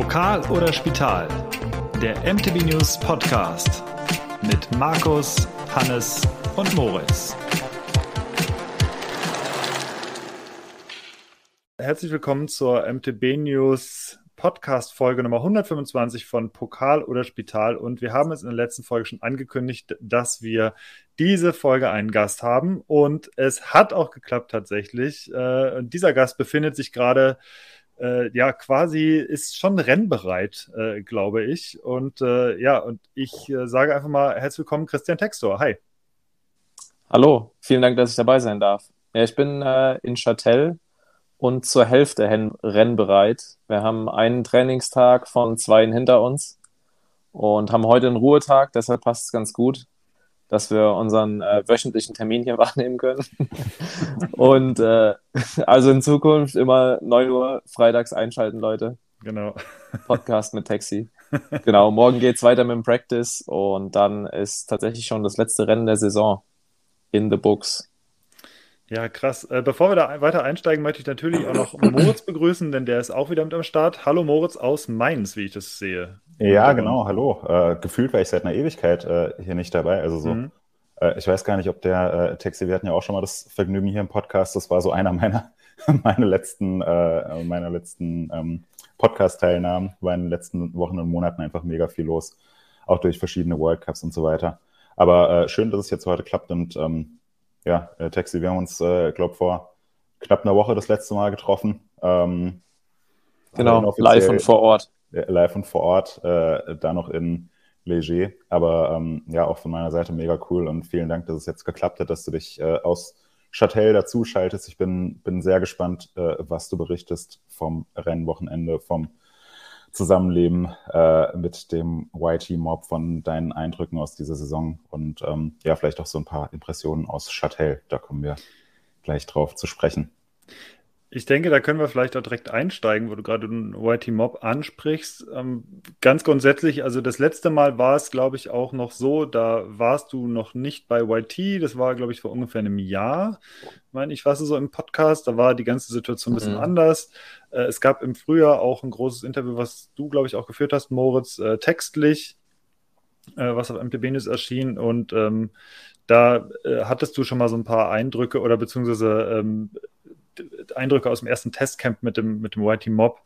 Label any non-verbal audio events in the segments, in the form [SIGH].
Pokal oder Spital, der MTB News Podcast mit Markus, Hannes und Moritz. Herzlich willkommen zur MTB News Podcast Folge Nummer 125 von Pokal oder Spital und wir haben es in der letzten Folge schon angekündigt, dass wir diese Folge einen Gast haben und es hat auch geklappt tatsächlich. Äh, dieser Gast befindet sich gerade äh, ja quasi ist schon rennbereit, äh, glaube ich. Und äh, ja, und ich äh, sage einfach mal herzlich willkommen, Christian Textor. Hi. Hallo, vielen Dank, dass ich dabei sein darf. Ja, ich bin äh, in Châtel und zur Hälfte rennbereit. Wir haben einen Trainingstag von zwei hinter uns und haben heute einen Ruhetag, deshalb passt es ganz gut dass wir unseren äh, wöchentlichen Termin hier [LAUGHS] wahrnehmen können. und äh, also in Zukunft immer 9 Uhr freitags einschalten, Leute. Genau. Podcast mit Taxi. Genau, morgen geht es weiter mit dem Practice und dann ist tatsächlich schon das letzte Rennen der Saison in the books. Ja, krass. Äh, bevor wir da weiter einsteigen, möchte ich natürlich auch noch Moritz begrüßen, denn der ist auch wieder mit am Start. Hallo Moritz aus Mainz, wie ich das sehe. Ja, genau, hallo. Äh, gefühlt war ich seit einer Ewigkeit äh, hier nicht dabei. Also so, mhm. äh, ich weiß gar nicht, ob der äh, Texi, wir hatten ja auch schon mal das Vergnügen hier im Podcast, das war so einer meiner, [LAUGHS] meine letzten, äh, meiner letzten ähm, Podcast-Teilnahmen, war in den letzten Wochen und Monaten einfach mega viel los, auch durch verschiedene World Cups und so weiter. Aber äh, schön, dass es jetzt heute klappt und ähm, ja, äh, Texi, wir haben uns, äh, glaube vor knapp einer Woche das letzte Mal getroffen. Ähm, genau, live und vor Ort. Äh, live und vor Ort, äh, da noch in Leger. Aber ähm, ja, auch von meiner Seite mega cool und vielen Dank, dass es jetzt geklappt hat, dass du dich äh, aus Châtel dazuschaltest. Ich bin, bin sehr gespannt, äh, was du berichtest vom Rennwochenende, vom Zusammenleben äh, mit dem YT-Mob, von deinen Eindrücken aus dieser Saison und ähm, ja, vielleicht auch so ein paar Impressionen aus Châtel. Da kommen wir gleich drauf zu sprechen. Ich denke, da können wir vielleicht auch direkt einsteigen, wo du gerade den YT Mob ansprichst. Ähm, ganz grundsätzlich, also das letzte Mal war es, glaube ich, auch noch so, da warst du noch nicht bei YT, das war, glaube ich, vor ungefähr einem Jahr, meine ich, du so im Podcast, da war die ganze Situation ein bisschen mhm. anders. Äh, es gab im Frühjahr auch ein großes Interview, was du, glaube ich, auch geführt hast, Moritz, äh, textlich, äh, was auf MTB News erschien und ähm, da äh, hattest du schon mal so ein paar Eindrücke oder beziehungsweise ähm, Eindrücke aus dem ersten Testcamp mit dem, mit dem YT Mob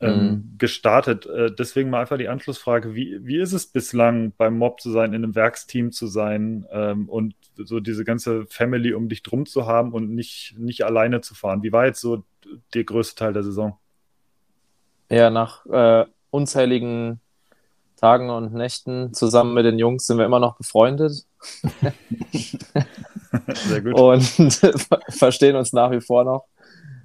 ähm, mhm. gestartet. Äh, deswegen mal einfach die Anschlussfrage, wie, wie ist es bislang beim Mob zu sein, in einem Werksteam zu sein ähm, und so diese ganze Family um dich drum zu haben und nicht, nicht alleine zu fahren? Wie war jetzt so der größte Teil der Saison? Ja, nach äh, unzähligen Tagen und Nächten zusammen mit den Jungs sind wir immer noch befreundet. [LAUGHS] [LAUGHS] Sehr gut. Und [LAUGHS] verstehen uns nach wie vor noch.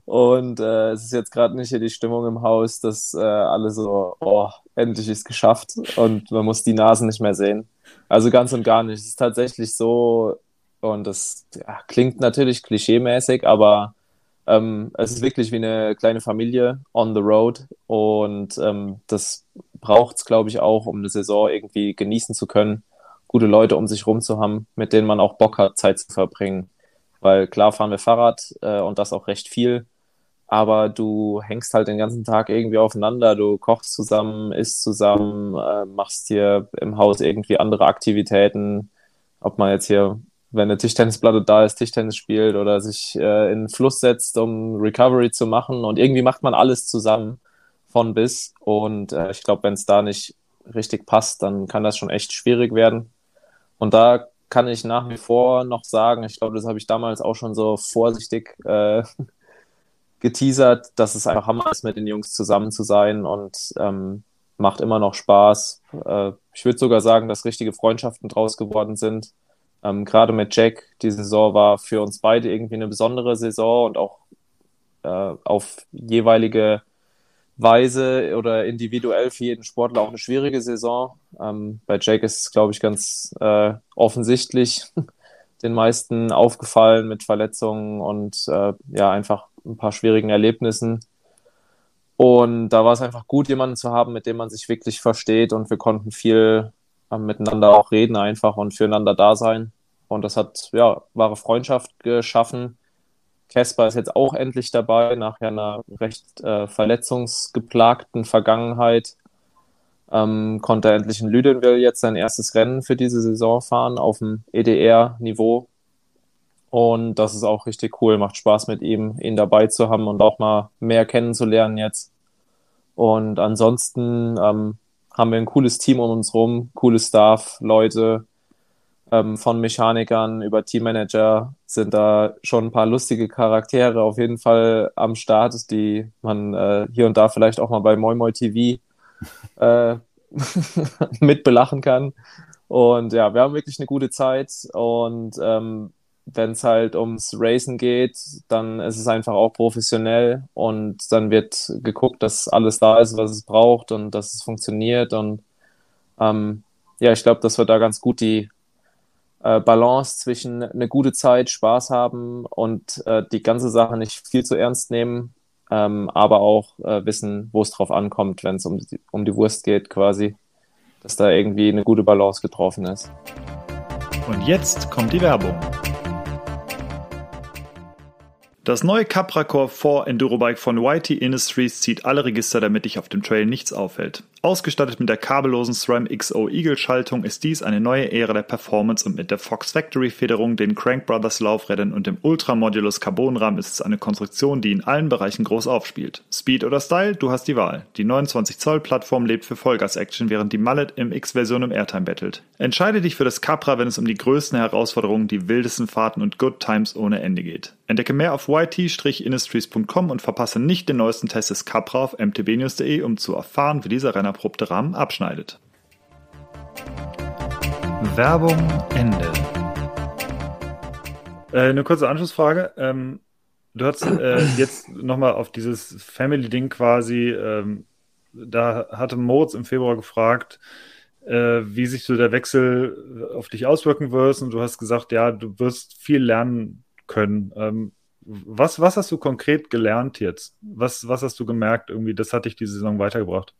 Und äh, es ist jetzt gerade nicht hier die Stimmung im Haus, dass äh, alle so, oh, endlich ist geschafft und man muss die Nasen nicht mehr sehen. Also ganz und gar nicht. Es ist tatsächlich so, und das ja, klingt natürlich klischeemäßig, aber ähm, es ist wirklich wie eine kleine Familie on the road und ähm, das braucht es, glaube ich, auch, um eine Saison irgendwie genießen zu können gute Leute um sich rum zu haben, mit denen man auch Bock hat, Zeit zu verbringen. Weil klar fahren wir Fahrrad äh, und das auch recht viel, aber du hängst halt den ganzen Tag irgendwie aufeinander, du kochst zusammen, isst zusammen, äh, machst hier im Haus irgendwie andere Aktivitäten, ob man jetzt hier, wenn eine Tischtennisplatte da ist, Tischtennis spielt oder sich äh, in den Fluss setzt, um Recovery zu machen und irgendwie macht man alles zusammen von bis und äh, ich glaube, wenn es da nicht richtig passt, dann kann das schon echt schwierig werden. Und da kann ich nach wie vor noch sagen, ich glaube, das habe ich damals auch schon so vorsichtig äh, [LAUGHS] geteasert, dass es einfach Hammer ist, mit den Jungs zusammen zu sein und ähm, macht immer noch Spaß. Äh, ich würde sogar sagen, dass richtige Freundschaften draus geworden sind. Ähm, Gerade mit Jack, die Saison war für uns beide irgendwie eine besondere Saison und auch äh, auf jeweilige Weise oder individuell für jeden Sportler auch eine schwierige Saison. Ähm, bei Jake ist es, glaube ich, ganz äh, offensichtlich [LAUGHS] den meisten aufgefallen mit Verletzungen und äh, ja, einfach ein paar schwierigen Erlebnissen. Und da war es einfach gut, jemanden zu haben, mit dem man sich wirklich versteht und wir konnten viel äh, miteinander auch reden einfach und füreinander da sein. Und das hat ja wahre Freundschaft geschaffen Casper ist jetzt auch endlich dabei, nach einer recht äh, verletzungsgeplagten Vergangenheit. Ähm, konnte er endlich in Lüdenwil jetzt sein erstes Rennen für diese Saison fahren auf dem EDR-Niveau. Und das ist auch richtig cool, macht Spaß mit ihm, ihn dabei zu haben und auch mal mehr kennenzulernen jetzt. Und ansonsten ähm, haben wir ein cooles Team um uns rum, cooles Staff, Leute, ähm, von Mechanikern über Teammanager sind da schon ein paar lustige Charaktere auf jeden Fall am Start, die man äh, hier und da vielleicht auch mal bei Moi Moi TV äh, [LAUGHS] mitbelachen kann. Und ja, wir haben wirklich eine gute Zeit und ähm, wenn es halt ums Racen geht, dann ist es einfach auch professionell und dann wird geguckt, dass alles da ist, was es braucht und dass es funktioniert. Und ähm, ja, ich glaube, dass wir da ganz gut die äh, Balance zwischen eine gute Zeit, Spaß haben und äh, die ganze Sache nicht viel zu ernst nehmen, ähm, aber auch äh, wissen, wo es drauf ankommt, wenn es um die, um die Wurst geht, quasi, dass da irgendwie eine gute Balance getroffen ist. Und jetzt kommt die Werbung. Das neue Capra Core 4 Endurobike von YT Industries zieht alle Register, damit dich auf dem Trail nichts auffällt. Ausgestattet mit der kabellosen SRAM XO Eagle Schaltung ist dies eine neue Ära der Performance und mit der Fox Factory Federung, den Crank Brothers Laufrädern und dem Ultra Modulus Carbonrahmen ist es eine Konstruktion, die in allen Bereichen groß aufspielt. Speed oder Style, du hast die Wahl. Die 29 Zoll Plattform lebt für Vollgas Action, während die Mallet im X-Version im Airtime battelt. Entscheide dich für das Capra, wenn es um die größten Herausforderungen, die wildesten Fahrten und Good Times ohne Ende geht. Entdecke mehr auf yt-industries.com und verpasse nicht den neuesten Test des Capra auf mtbnews.de, um zu erfahren, wie dieser Renner abrupte Rahmen abschneidet. Werbung Ende. Äh, eine kurze Anschlussfrage. Ähm, du hast äh, [CLEARS THROAT] jetzt nochmal auf dieses Family-Ding quasi, ähm, da hatte Moritz im Februar gefragt, äh, wie sich so der Wechsel auf dich auswirken wird. Und du hast gesagt, ja, du wirst viel lernen können. Ähm, was, was hast du konkret gelernt jetzt? Was, was hast du gemerkt, irgendwie, das hat dich die Saison weitergebracht?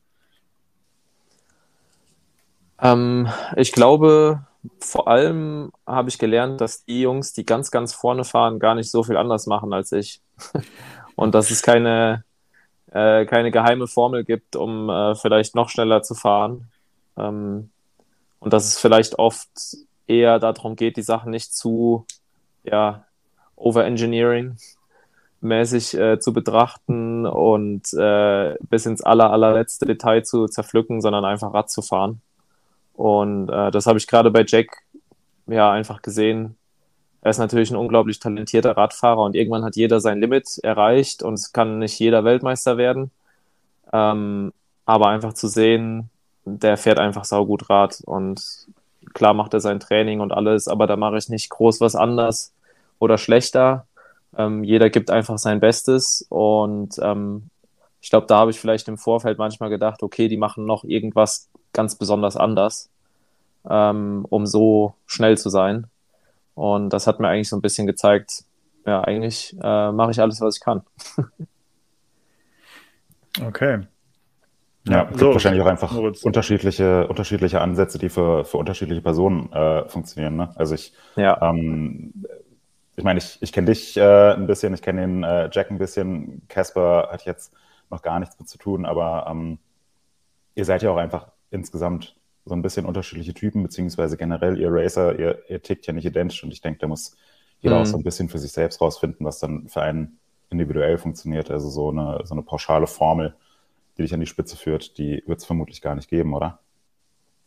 Ähm, ich glaube, vor allem habe ich gelernt, dass die Jungs, die ganz, ganz vorne fahren, gar nicht so viel anders machen als ich. [LAUGHS] Und dass es keine, äh, keine geheime Formel gibt, um äh, vielleicht noch schneller zu fahren. Ähm, und dass es vielleicht oft eher darum geht, die Sachen nicht zu ja, overengineering mäßig äh, zu betrachten und äh, bis ins aller, allerletzte Detail zu zerpflücken, sondern einfach Rad zu fahren. Und äh, das habe ich gerade bei Jack ja einfach gesehen. Er ist natürlich ein unglaublich talentierter Radfahrer und irgendwann hat jeder sein Limit erreicht und es kann nicht jeder Weltmeister werden. Ähm, aber einfach zu sehen, der fährt einfach saugut Rad und klar macht er sein Training und alles, aber da mache ich nicht groß was anders oder schlechter. Ähm, jeder gibt einfach sein Bestes und ähm, ich glaube, da habe ich vielleicht im Vorfeld manchmal gedacht, okay, die machen noch irgendwas ganz besonders anders, ähm, um so schnell zu sein. Und das hat mir eigentlich so ein bisschen gezeigt, ja, eigentlich äh, mache ich alles, was ich kann. [LAUGHS] okay. Ja, es so, gibt wahrscheinlich auch einfach unterschiedliche, unterschiedliche Ansätze, die für, für unterschiedliche Personen äh, funktionieren. Ne? Also ich, ja. ähm, ich meine, ich, ich kenne dich äh, ein bisschen, ich kenne den äh, Jack ein bisschen. Casper hat jetzt noch gar nichts mit zu tun, aber ähm, ihr seid ja auch einfach insgesamt so ein bisschen unterschiedliche Typen, beziehungsweise generell ihr Racer, ihr, ihr tickt ja nicht identisch und ich denke, da muss jeder mhm. auch so ein bisschen für sich selbst rausfinden, was dann für einen individuell funktioniert. Also so eine, so eine pauschale Formel, die dich an die Spitze führt, die wird es vermutlich gar nicht geben, oder?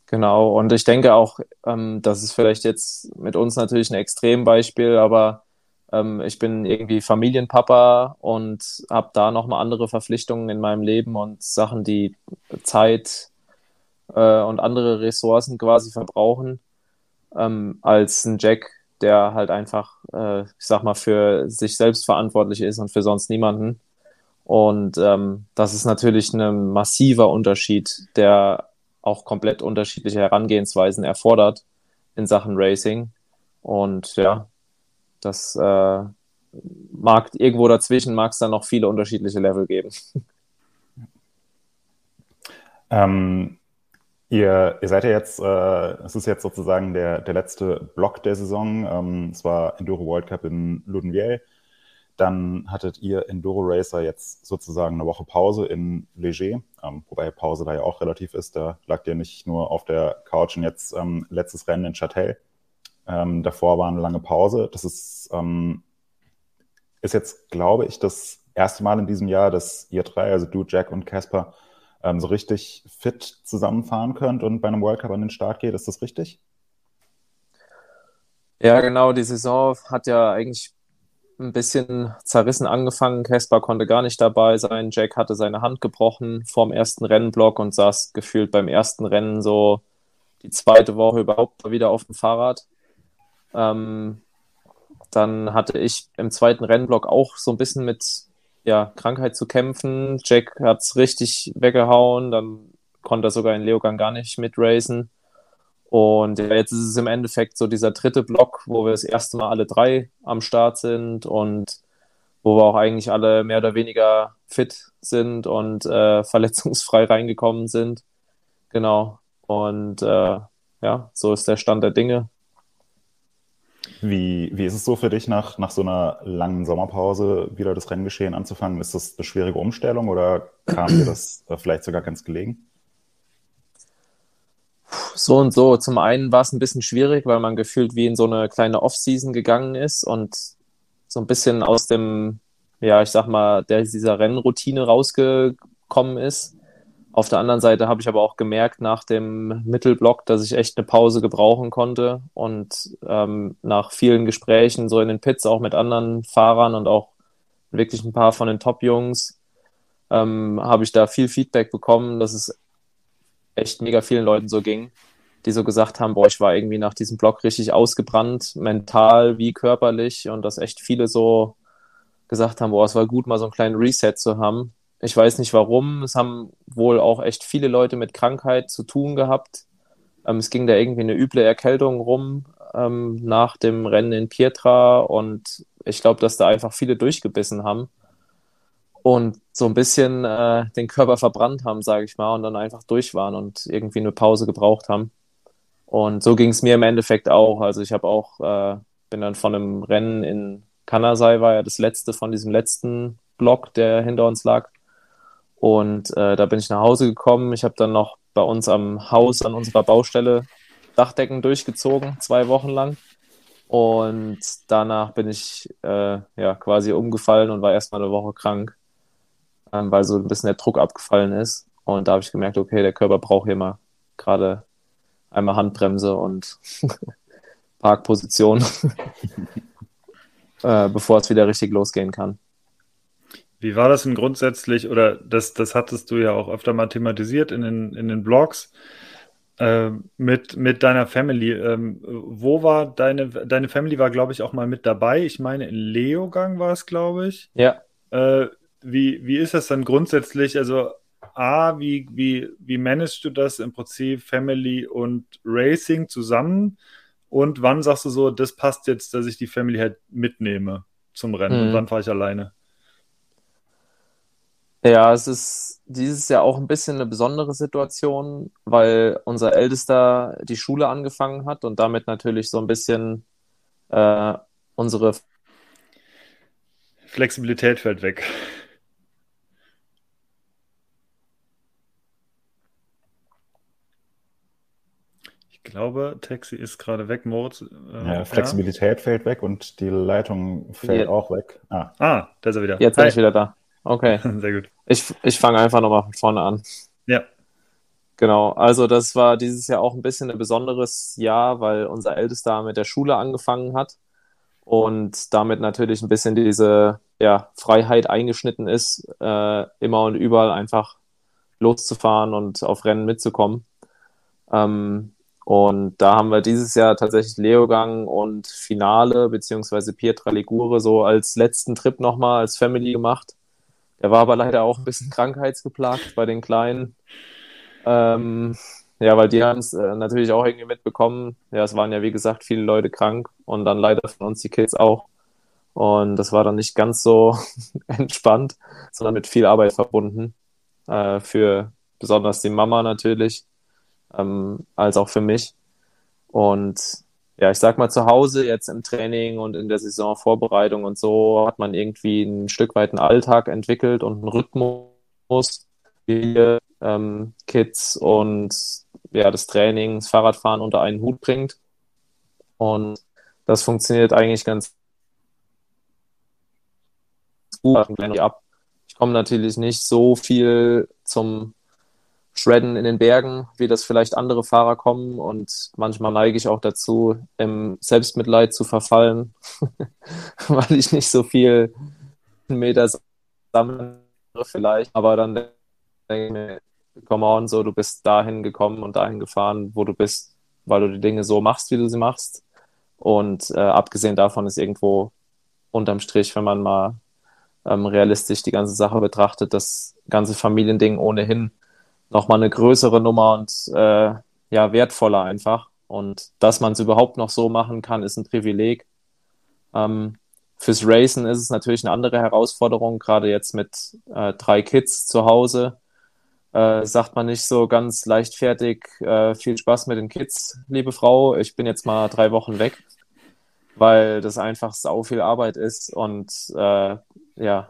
Genau, und ich denke auch, ähm, das ist vielleicht jetzt mit uns natürlich ein Extrembeispiel, aber ähm, ich bin irgendwie Familienpapa und habe da nochmal andere Verpflichtungen in meinem Leben und Sachen, die Zeit äh, und andere Ressourcen quasi verbrauchen, ähm, als ein Jack, der halt einfach, äh, ich sag mal, für sich selbst verantwortlich ist und für sonst niemanden. Und ähm, das ist natürlich ein massiver Unterschied, der auch komplett unterschiedliche Herangehensweisen erfordert in Sachen Racing. Und ja, das äh, mag irgendwo dazwischen mag es dann noch viele unterschiedliche Level geben. Ähm, ihr, ihr seid ja jetzt, äh, es ist jetzt sozusagen der, der letzte Block der Saison. Ähm, es war Enduro World Cup in Ludenviel. dann hattet ihr Enduro Racer jetzt sozusagen eine Woche Pause in Leger, ähm, wobei Pause da ja auch relativ ist. Da lag ihr nicht nur auf der Couch und jetzt ähm, letztes Rennen in Châtel. Ähm, davor war eine lange Pause. Das ist, ähm, ist jetzt, glaube ich, das erste Mal in diesem Jahr, dass ihr drei, also du, Jack und Casper, ähm, so richtig fit zusammenfahren könnt und bei einem World Cup an den Start geht. Ist das richtig? Ja, genau. Die Saison hat ja eigentlich ein bisschen zerrissen angefangen. Caspar konnte gar nicht dabei sein. Jack hatte seine Hand gebrochen vorm ersten Rennblock und saß gefühlt beim ersten Rennen so die zweite Woche überhaupt wieder auf dem Fahrrad. Ähm, dann hatte ich im zweiten Rennblock auch so ein bisschen mit ja, Krankheit zu kämpfen. Jack hat es richtig weggehauen, dann konnte er sogar in Leogang gar nicht mitracen. Und jetzt ist es im Endeffekt so dieser dritte Block, wo wir das erste Mal alle drei am Start sind und wo wir auch eigentlich alle mehr oder weniger fit sind und äh, [LAUGHS] verletzungsfrei reingekommen sind. Genau. Und äh, ja, so ist der Stand der Dinge. Wie, wie ist es so für dich, nach, nach so einer langen Sommerpause wieder das Renngeschehen anzufangen? Ist das eine schwierige Umstellung oder kam dir das vielleicht sogar ganz gelegen? so und so. Zum einen war es ein bisschen schwierig, weil man gefühlt wie in so eine kleine Off-Season gegangen ist und so ein bisschen aus dem, ja, ich sag mal, der, dieser Rennroutine rausgekommen ist. Auf der anderen Seite habe ich aber auch gemerkt nach dem Mittelblock, dass ich echt eine Pause gebrauchen konnte und ähm, nach vielen Gesprächen so in den Pits auch mit anderen Fahrern und auch wirklich ein paar von den Top-Jungs ähm, habe ich da viel Feedback bekommen, dass es echt mega vielen Leuten so ging, die so gesagt haben, boah, ich war irgendwie nach diesem Blog richtig ausgebrannt, mental wie körperlich und dass echt viele so gesagt haben, boah, es war gut, mal so einen kleinen Reset zu haben. Ich weiß nicht warum. Es haben wohl auch echt viele Leute mit Krankheit zu tun gehabt. Ähm, es ging da irgendwie eine üble Erkältung rum ähm, nach dem Rennen in Pietra und ich glaube, dass da einfach viele durchgebissen haben und so ein bisschen äh, den Körper verbrannt haben, sage ich mal, und dann einfach durch waren und irgendwie eine Pause gebraucht haben. Und so ging es mir im Endeffekt auch. Also ich habe auch, äh, bin dann von einem Rennen in Kanasai, war ja das letzte von diesem letzten Block, der hinter uns lag. Und äh, da bin ich nach Hause gekommen. Ich habe dann noch bei uns am Haus, an unserer Baustelle, Dachdecken durchgezogen, zwei Wochen lang. Und danach bin ich äh, ja quasi umgefallen und war erstmal eine Woche krank ähm, weil so ein bisschen der Druck abgefallen ist. Und da habe ich gemerkt, okay, der Körper braucht hier mal gerade einmal Handbremse und [LAUGHS] Parkposition, [LAUGHS] äh, bevor es wieder richtig losgehen kann. Wie war das denn grundsätzlich, oder das, das hattest du ja auch öfter mal thematisiert in den, in den Blogs, äh, mit, mit deiner Family. Ähm, wo war deine, deine Family war, glaube ich, auch mal mit dabei. Ich meine, in Leogang war es, glaube ich. Ja. Äh, wie, wie ist das dann grundsätzlich? Also, A, wie, wie, wie managst du das im Prinzip Family und Racing zusammen? Und wann sagst du so, das passt jetzt, dass ich die Family halt mitnehme zum Rennen? Mhm. Und wann fahre ich alleine? Ja, es ist dieses Jahr auch ein bisschen eine besondere Situation, weil unser Ältester die Schule angefangen hat und damit natürlich so ein bisschen äh, unsere Flexibilität fällt weg. glaube, Taxi ist gerade weg, Moritz. Äh, ja, Flexibilität ja. fällt weg und die Leitung fällt ja. auch weg. Ah. ah, da ist er wieder. Jetzt Hi. bin ich wieder da. Okay. [LAUGHS] Sehr gut. Ich, ich fange einfach nochmal von vorne an. Ja. Genau, also das war dieses Jahr auch ein bisschen ein besonderes Jahr, weil unser Ältester mit der Schule angefangen hat und damit natürlich ein bisschen diese ja, Freiheit eingeschnitten ist, äh, immer und überall einfach loszufahren und auf Rennen mitzukommen. Ähm, und da haben wir dieses Jahr tatsächlich Leogang und Finale beziehungsweise Pietra Ligure so als letzten Trip nochmal als Family gemacht. Der war aber leider auch ein bisschen krankheitsgeplagt bei den Kleinen. Ähm, ja, weil die haben es äh, natürlich auch irgendwie mitbekommen. Ja, es waren ja wie gesagt viele Leute krank und dann leider von uns die Kids auch. Und das war dann nicht ganz so [LAUGHS] entspannt, sondern mit viel Arbeit verbunden. Äh, für besonders die Mama natürlich ähm, als auch für mich. Und ja, ich sag mal, zu Hause jetzt im Training und in der Saisonvorbereitung und so hat man irgendwie ein Stück weit einen Alltag entwickelt und einen Rhythmus, wie ähm, Kids und ja, das Training, das Fahrradfahren unter einen Hut bringt. Und das funktioniert eigentlich ganz gut. Ich komme natürlich nicht so viel zum Shredden in den Bergen, wie das vielleicht andere Fahrer kommen. Und manchmal neige ich auch dazu, im Selbstmitleid zu verfallen, [LAUGHS] weil ich nicht so viel Meter sammle vielleicht. Aber dann denke ich mir, come on, so, du bist dahin gekommen und dahin gefahren, wo du bist, weil du die Dinge so machst, wie du sie machst. Und äh, abgesehen davon ist irgendwo unterm Strich, wenn man mal ähm, realistisch die ganze Sache betrachtet, das ganze Familiending ohnehin nochmal eine größere Nummer und äh, ja, wertvoller einfach. Und dass man es überhaupt noch so machen kann, ist ein Privileg. Ähm, fürs Racen ist es natürlich eine andere Herausforderung, gerade jetzt mit äh, drei Kids zu Hause. Äh, sagt man nicht so ganz leichtfertig, äh, viel Spaß mit den Kids, liebe Frau, ich bin jetzt mal drei Wochen weg, weil das einfach sau viel Arbeit ist und äh, ja,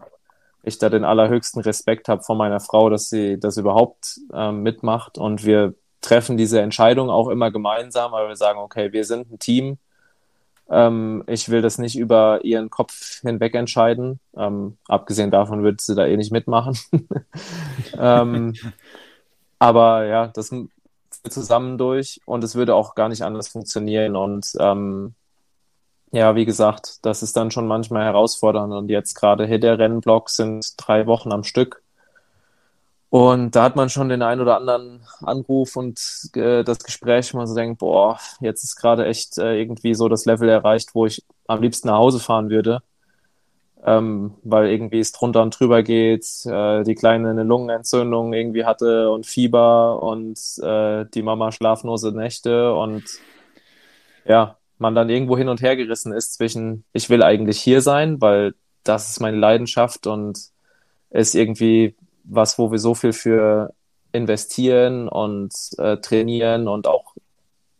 ich da den allerhöchsten Respekt habe von meiner Frau, dass sie das überhaupt ähm, mitmacht. Und wir treffen diese Entscheidung auch immer gemeinsam, weil wir sagen, okay, wir sind ein Team. Ähm, ich will das nicht über ihren Kopf hinweg entscheiden. Ähm, abgesehen davon würde sie da eh nicht mitmachen. [LAUGHS] Ähm, aber ja, das zusammen durch und es würde auch gar nicht anders funktionieren. Und ähm, ja, wie gesagt, das ist dann schon manchmal herausfordernd. Und jetzt gerade hier der Rennblock sind drei Wochen am Stück. Und da hat man schon den einen oder anderen Anruf und äh, das Gespräch, wo man so denkt, boah, jetzt ist gerade echt äh, irgendwie so das Level erreicht, wo ich am liebsten nach Hause fahren würde. Ähm, weil irgendwie es drunter und drüber geht, äh, die Kleine eine Lungenentzündung irgendwie hatte und Fieber und äh, die Mama schlaflose Nächte und ja, man dann irgendwo hin und her gerissen ist zwischen, ich will eigentlich hier sein, weil das ist meine Leidenschaft und ist irgendwie was, wo wir so viel für investieren und äh, trainieren und auch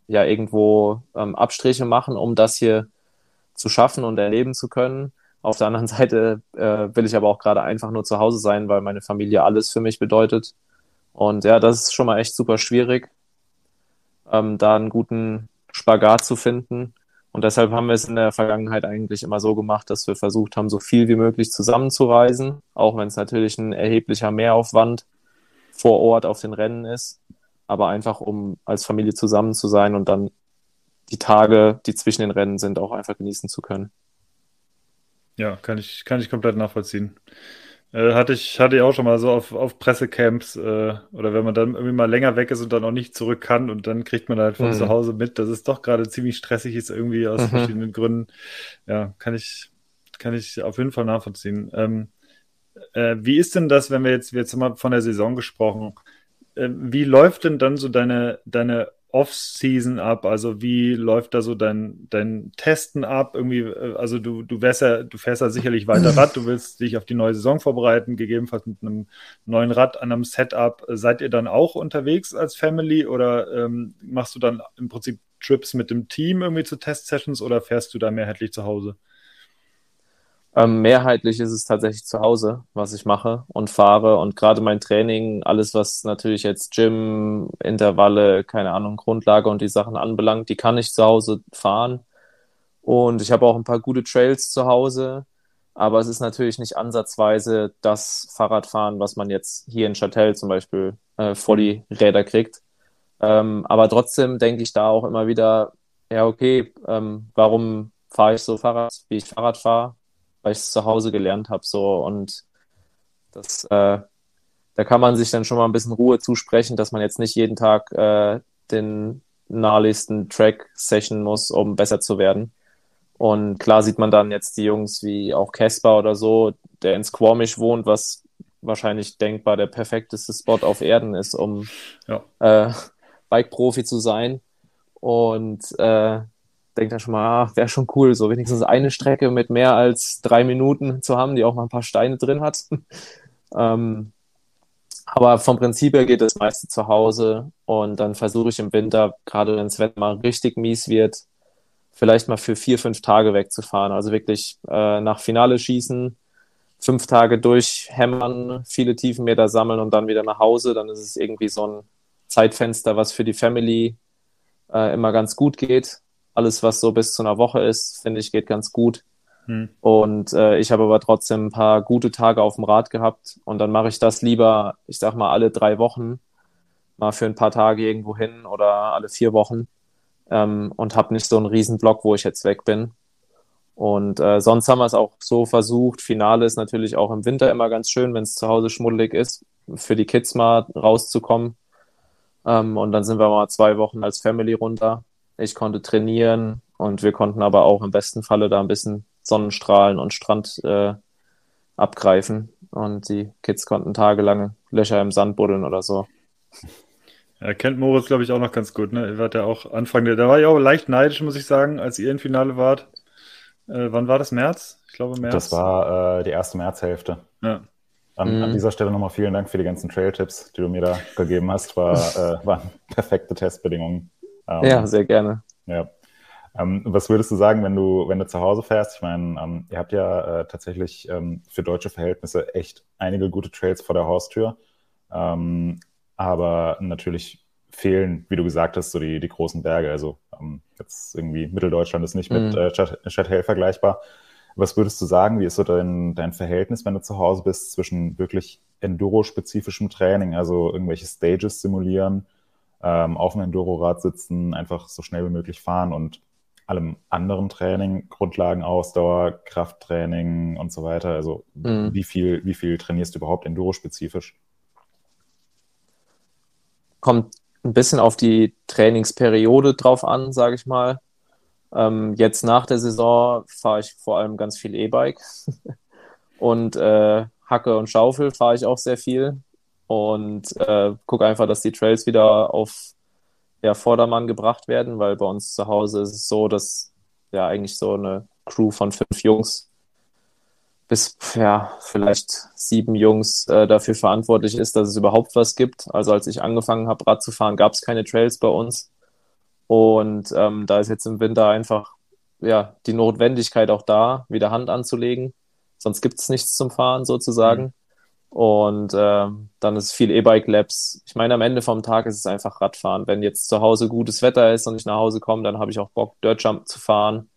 ja irgendwo ähm, Abstriche machen, um das hier zu schaffen und erleben zu können. Auf der anderen [LAUGHS] Seite äh, will ich aber auch gerade einfach nur zu Hause sein, weil meine Familie alles für mich bedeutet. Und ja, das ist schon mal echt super schwierig, ähm, da einen guten Spagat zu finden. Und deshalb haben wir es in der Vergangenheit eigentlich immer so gemacht, dass wir versucht haben, so viel wie möglich zusammenzureisen, auch wenn es natürlich ein erheblicher Mehraufwand vor Ort auf den Rennen ist, aber einfach um als Familie zusammen zu sein und dann die Tage, die zwischen den Rennen sind, auch einfach genießen zu können. Ja, kann ich, kann ich komplett nachvollziehen. Äh, hatte ich, hatte ich auch schon mal so auf, auf Pressecamps äh, oder wenn man dann irgendwie mal länger weg ist und dann auch nicht zurück kann und dann kriegt man halt von mhm. zu Hause mit, dass es doch gerade ziemlich stressig ist, irgendwie aus mhm. verschiedenen Gründen. Ja, kann ich, kann ich auf jeden Fall nachvollziehen. Ähm, äh, wie ist denn das, wenn wir jetzt, wir jetzt mal von der Saison gesprochen, äh, wie läuft denn dann so deine, deine Off-Season ab? Also wie läuft da so dein, dein Testen ab? Irgendwie, äh, also du, du wärst ja, du fährst ja sicherlich weiter [LAUGHS] Rad, du willst dich auf die neue Saison vorbereiten, gegebenenfalls mit einem neuen Rad an einem Setup. Seid ihr dann auch unterwegs als Family oder ähm, machst du dann im Prinzip Trips mit dem Team irgendwie zu Test-Sessions oder fährst du da mehrheitlich zu Hause? Ähm, mehrheitlich ist es tatsächlich zu Hause, was ich mache und fahre. Und gerade mein Training, alles, was natürlich jetzt Gym, Intervalle, keine Ahnung, Grundlage und die Sachen anbelangt, die kann ich zu Hause fahren. Und ich habe auch ein paar gute Trails zu Hause. Aber es ist natürlich nicht ansatzweise das Fahrradfahren, was man jetzt hier in Châtel zum Beispiel äh, vor die Räder kriegt. Ähm, aber trotzdem denke ich da auch immer wieder, ja, okay, ähm, warum fahre ich so Fahrrad, wie ich Fahrrad fahre? Weil ich es zu Hause gelernt habe. So und das, äh, da kann man sich dann schon mal ein bisschen Ruhe zusprechen, dass man jetzt nicht jeden Tag äh, den naheliegendsten Track session muss, um besser zu werden. Und klar sieht man dann jetzt die Jungs wie auch Casper oder so, der in Squamish wohnt, was wahrscheinlich denkbar der perfekteste Spot auf Erden ist, um ja. äh, Bike-Profi zu sein. Und äh, denkt dann schon mal, ah, wäre schon cool, so wenigstens eine Strecke mit mehr als drei Minuten zu haben, die auch mal ein paar Steine drin hat. [LAUGHS] ähm, aber vom Prinzip her geht das meiste zu Hause und dann versuche ich im Winter, gerade wenn das Wetter mal richtig mies wird, vielleicht mal für vier, fünf Tage wegzufahren. Also wirklich äh, nach Finale schießen, fünf Tage durchhämmern, viele Tiefenmeter sammeln und dann wieder nach Hause. Dann ist es irgendwie so ein Zeitfenster, was für die Family äh, immer ganz gut geht. Alles, was so bis zu einer Woche ist, finde ich, geht ganz gut. Hm. Und äh, ich habe aber trotzdem ein paar gute Tage auf dem Rad gehabt. Und dann mache ich das lieber, ich sag mal, alle drei Wochen mal für ein paar Tage irgendwo hin oder alle vier Wochen ähm, und habe nicht so einen riesen Block, wo ich jetzt weg bin. Und äh, sonst haben wir es auch so versucht. Finale ist natürlich auch im Winter immer ganz schön, wenn es zu Hause schmuddelig ist, für die Kids mal rauszukommen. Ähm, und dann sind wir mal zwei Wochen als Family runter. Ich konnte trainieren und wir konnten aber auch im besten Falle da ein bisschen Sonnenstrahlen und Strand äh, abgreifen. Und die Kids konnten tagelange Löcher im Sand buddeln oder so. Er kennt Moritz, glaube ich, auch noch ganz gut. Ne? Er war ja auch Anfang der, da war ich auch leicht neidisch, muss ich sagen, als ihr im Finale wart. Äh, wann war das? März? Ich glaube März. Das war äh, die erste Märzhälfte. Ja. An, mhm. an, dieser Stelle nochmal vielen Dank für die ganzen Trail-Tipps, die du mir da gegeben hast. War, [LAUGHS] äh, waren perfekte Testbedingungen. Ähm, ja, sehr gerne. Ja. Ähm, was würdest du sagen, wenn du, wenn du zu Hause fährst? Ich meine, ähm, ihr habt ja äh, tatsächlich ähm, für deutsche Verhältnisse echt einige gute Trails vor der Haustür. Ähm, aber natürlich fehlen, wie du gesagt hast, so die, die großen Berge. Also ähm, jetzt irgendwie Mitteldeutschland ist nicht mit mhm. äh, Châtel vergleichbar. Was würdest du sagen, wie ist so dein, dein Verhältnis, wenn du zu Hause bist, zwischen wirklich Enduro-spezifischem Training, also irgendwelche Stages simulieren, ähm, auf dem Enduro-Rad sitzen, einfach so schnell wie möglich fahren und allem anderen Training, Grundlagen, Ausdauer, Krafttraining und so weiter. Also mhm. wie viel, wie viel trainierst du überhaupt Enduro-spezifisch? kommt ein bisschen auf die Trainingsperiode drauf an, sage ich mal. Ähm, jetzt nach der Saison fahre ich vor allem ganz viel E-Bike [LAUGHS] und äh, Hacke und Schaufel fahre ich auch sehr viel und äh, gucke einfach, dass die Trails wieder auf ja, Vordermann gebracht werden, weil bei uns zu Hause ist es so, dass ja eigentlich so eine Crew von fünf Jungs bis ja, vielleicht sieben Jungs äh, dafür verantwortlich ist, dass es überhaupt was gibt. Also als ich angefangen habe, Rad zu fahren, gab es keine Trails bei uns. Und ähm, da ist jetzt im Winter einfach ja, die Notwendigkeit auch da, wieder Hand anzulegen. Sonst gibt es nichts zum Fahren sozusagen. Mhm. Und äh, dann ist viel E-Bike-Labs. Ich meine, am Ende vom Tag ist es einfach Radfahren. Wenn jetzt zu Hause gutes Wetter ist und ich nach Hause komme, dann habe ich auch Bock, Dirtjump zu fahren.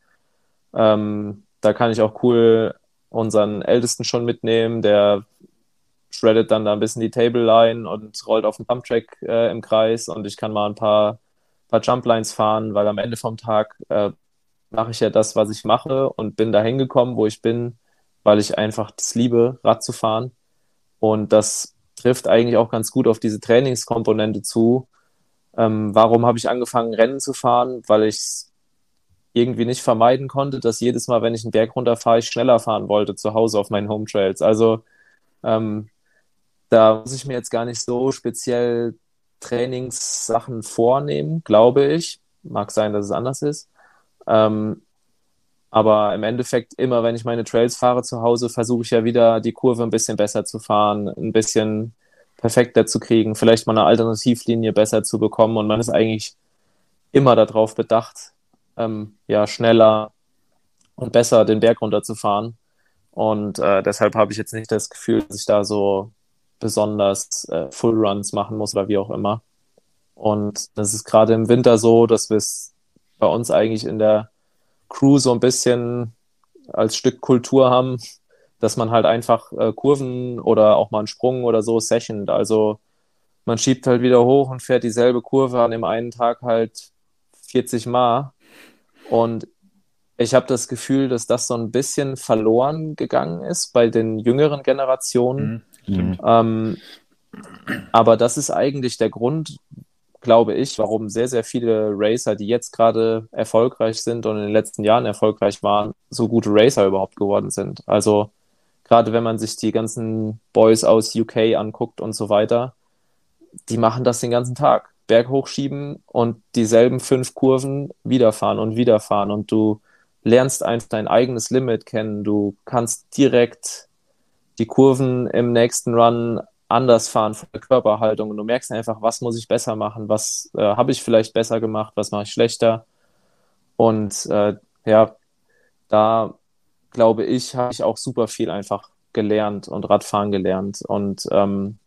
Ähm, da kann ich auch cool unseren Ältesten schon mitnehmen, der shreddet dann da ein bisschen die Table Line und rollt auf dem Pumptrack äh, im Kreis und ich kann mal ein paar, paar Jumplines fahren, weil am Ende vom Tag äh, mache ich ja das, was ich mache und bin da hingekommen, wo ich bin, weil ich einfach das liebe, Rad zu fahren. Und das trifft eigentlich auch ganz gut auf diese Trainingskomponente zu. Ähm, warum habe ich angefangen, Rennen zu fahren? Weil ich es irgendwie nicht vermeiden konnte, dass jedes Mal, wenn ich einen Berg runterfahre, ich schneller fahren wollte zu Hause auf meinen Home Trails. Also ähm, da muss ich mir jetzt gar nicht so speziell Trainingssachen vornehmen, glaube ich. Mag sein, dass es anders ist. Ähm, aber im Endeffekt, immer wenn ich meine Trails fahre zu Hause, versuche ich ja wieder die Kurve ein bisschen besser zu fahren, ein bisschen perfekter zu kriegen, vielleicht mal eine Alternativlinie besser zu bekommen. Und man ist eigentlich immer darauf bedacht, ähm, ja, schneller und besser den Berg runterzufahren. Und äh, deshalb habe ich jetzt nicht das Gefühl, dass ich da so besonders äh, Full Runs machen muss oder wie auch immer. Und das ist gerade im Winter so, dass wir es bei uns eigentlich in der Crew so ein bisschen als Stück Kultur haben, dass man halt einfach äh, Kurven oder auch mal einen Sprung oder so sessioned. Also man schiebt halt wieder hoch und fährt dieselbe Kurve an dem einen Tag halt 40 Mal und ich habe das Gefühl, dass das so ein bisschen verloren gegangen ist bei den jüngeren Generationen. Mhm, ähm, aber das ist eigentlich der Grund, glaube ich, warum sehr, sehr viele Racer, die jetzt gerade erfolgreich sind und in den letzten Jahren erfolgreich waren, so gute Racer überhaupt geworden sind. Also gerade wenn man sich die ganzen Boys aus UK anguckt und so weiter, die machen das den ganzen Tag. Berg hochschieben und dieselben fünf Kurven wiederfahren und wiederfahren und du lernst einfach dein eigenes Limit kennen. Du kannst direkt die Kurven im nächsten Run anders fahren von der Körperhaltung und du merkst einfach, was muss ich besser machen, was äh, habe ich vielleicht besser gemacht, was mache ich schlechter. Und äh, ja, da glaube ich, habe ich auch super viel einfach gelernt und Radfahren gelernt. Und ähm,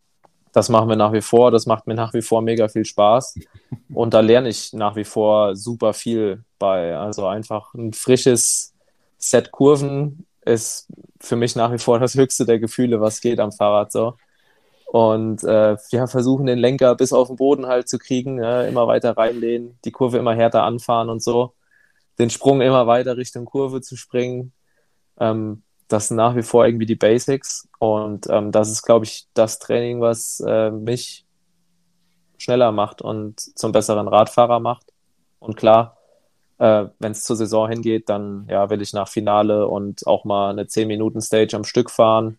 das machen wir nach wie vor. Das macht mir nach wie vor mega viel Spaß. Und da lerne ich nach wie vor super viel bei. Also einfach ein frisches Set Kurven ist für mich nach wie vor das höchste der Gefühle, was geht am Fahrrad so. Und äh, ja, versuchen den Lenker bis auf den Boden halt zu kriegen, ja, immer weiter reinlehnen, die Kurve immer härter anfahren und so. Den Sprung immer weiter Richtung Kurve zu springen. Ähm, das sind nach wie vor irgendwie die Basics. Und ähm, das ist, glaube ich, das Training, was äh, mich schneller macht und zum besseren Radfahrer macht. Und klar, äh, wenn es zur Saison hingeht, dann ja, will ich nach Finale und auch mal eine 10-Minuten-Stage am Stück fahren,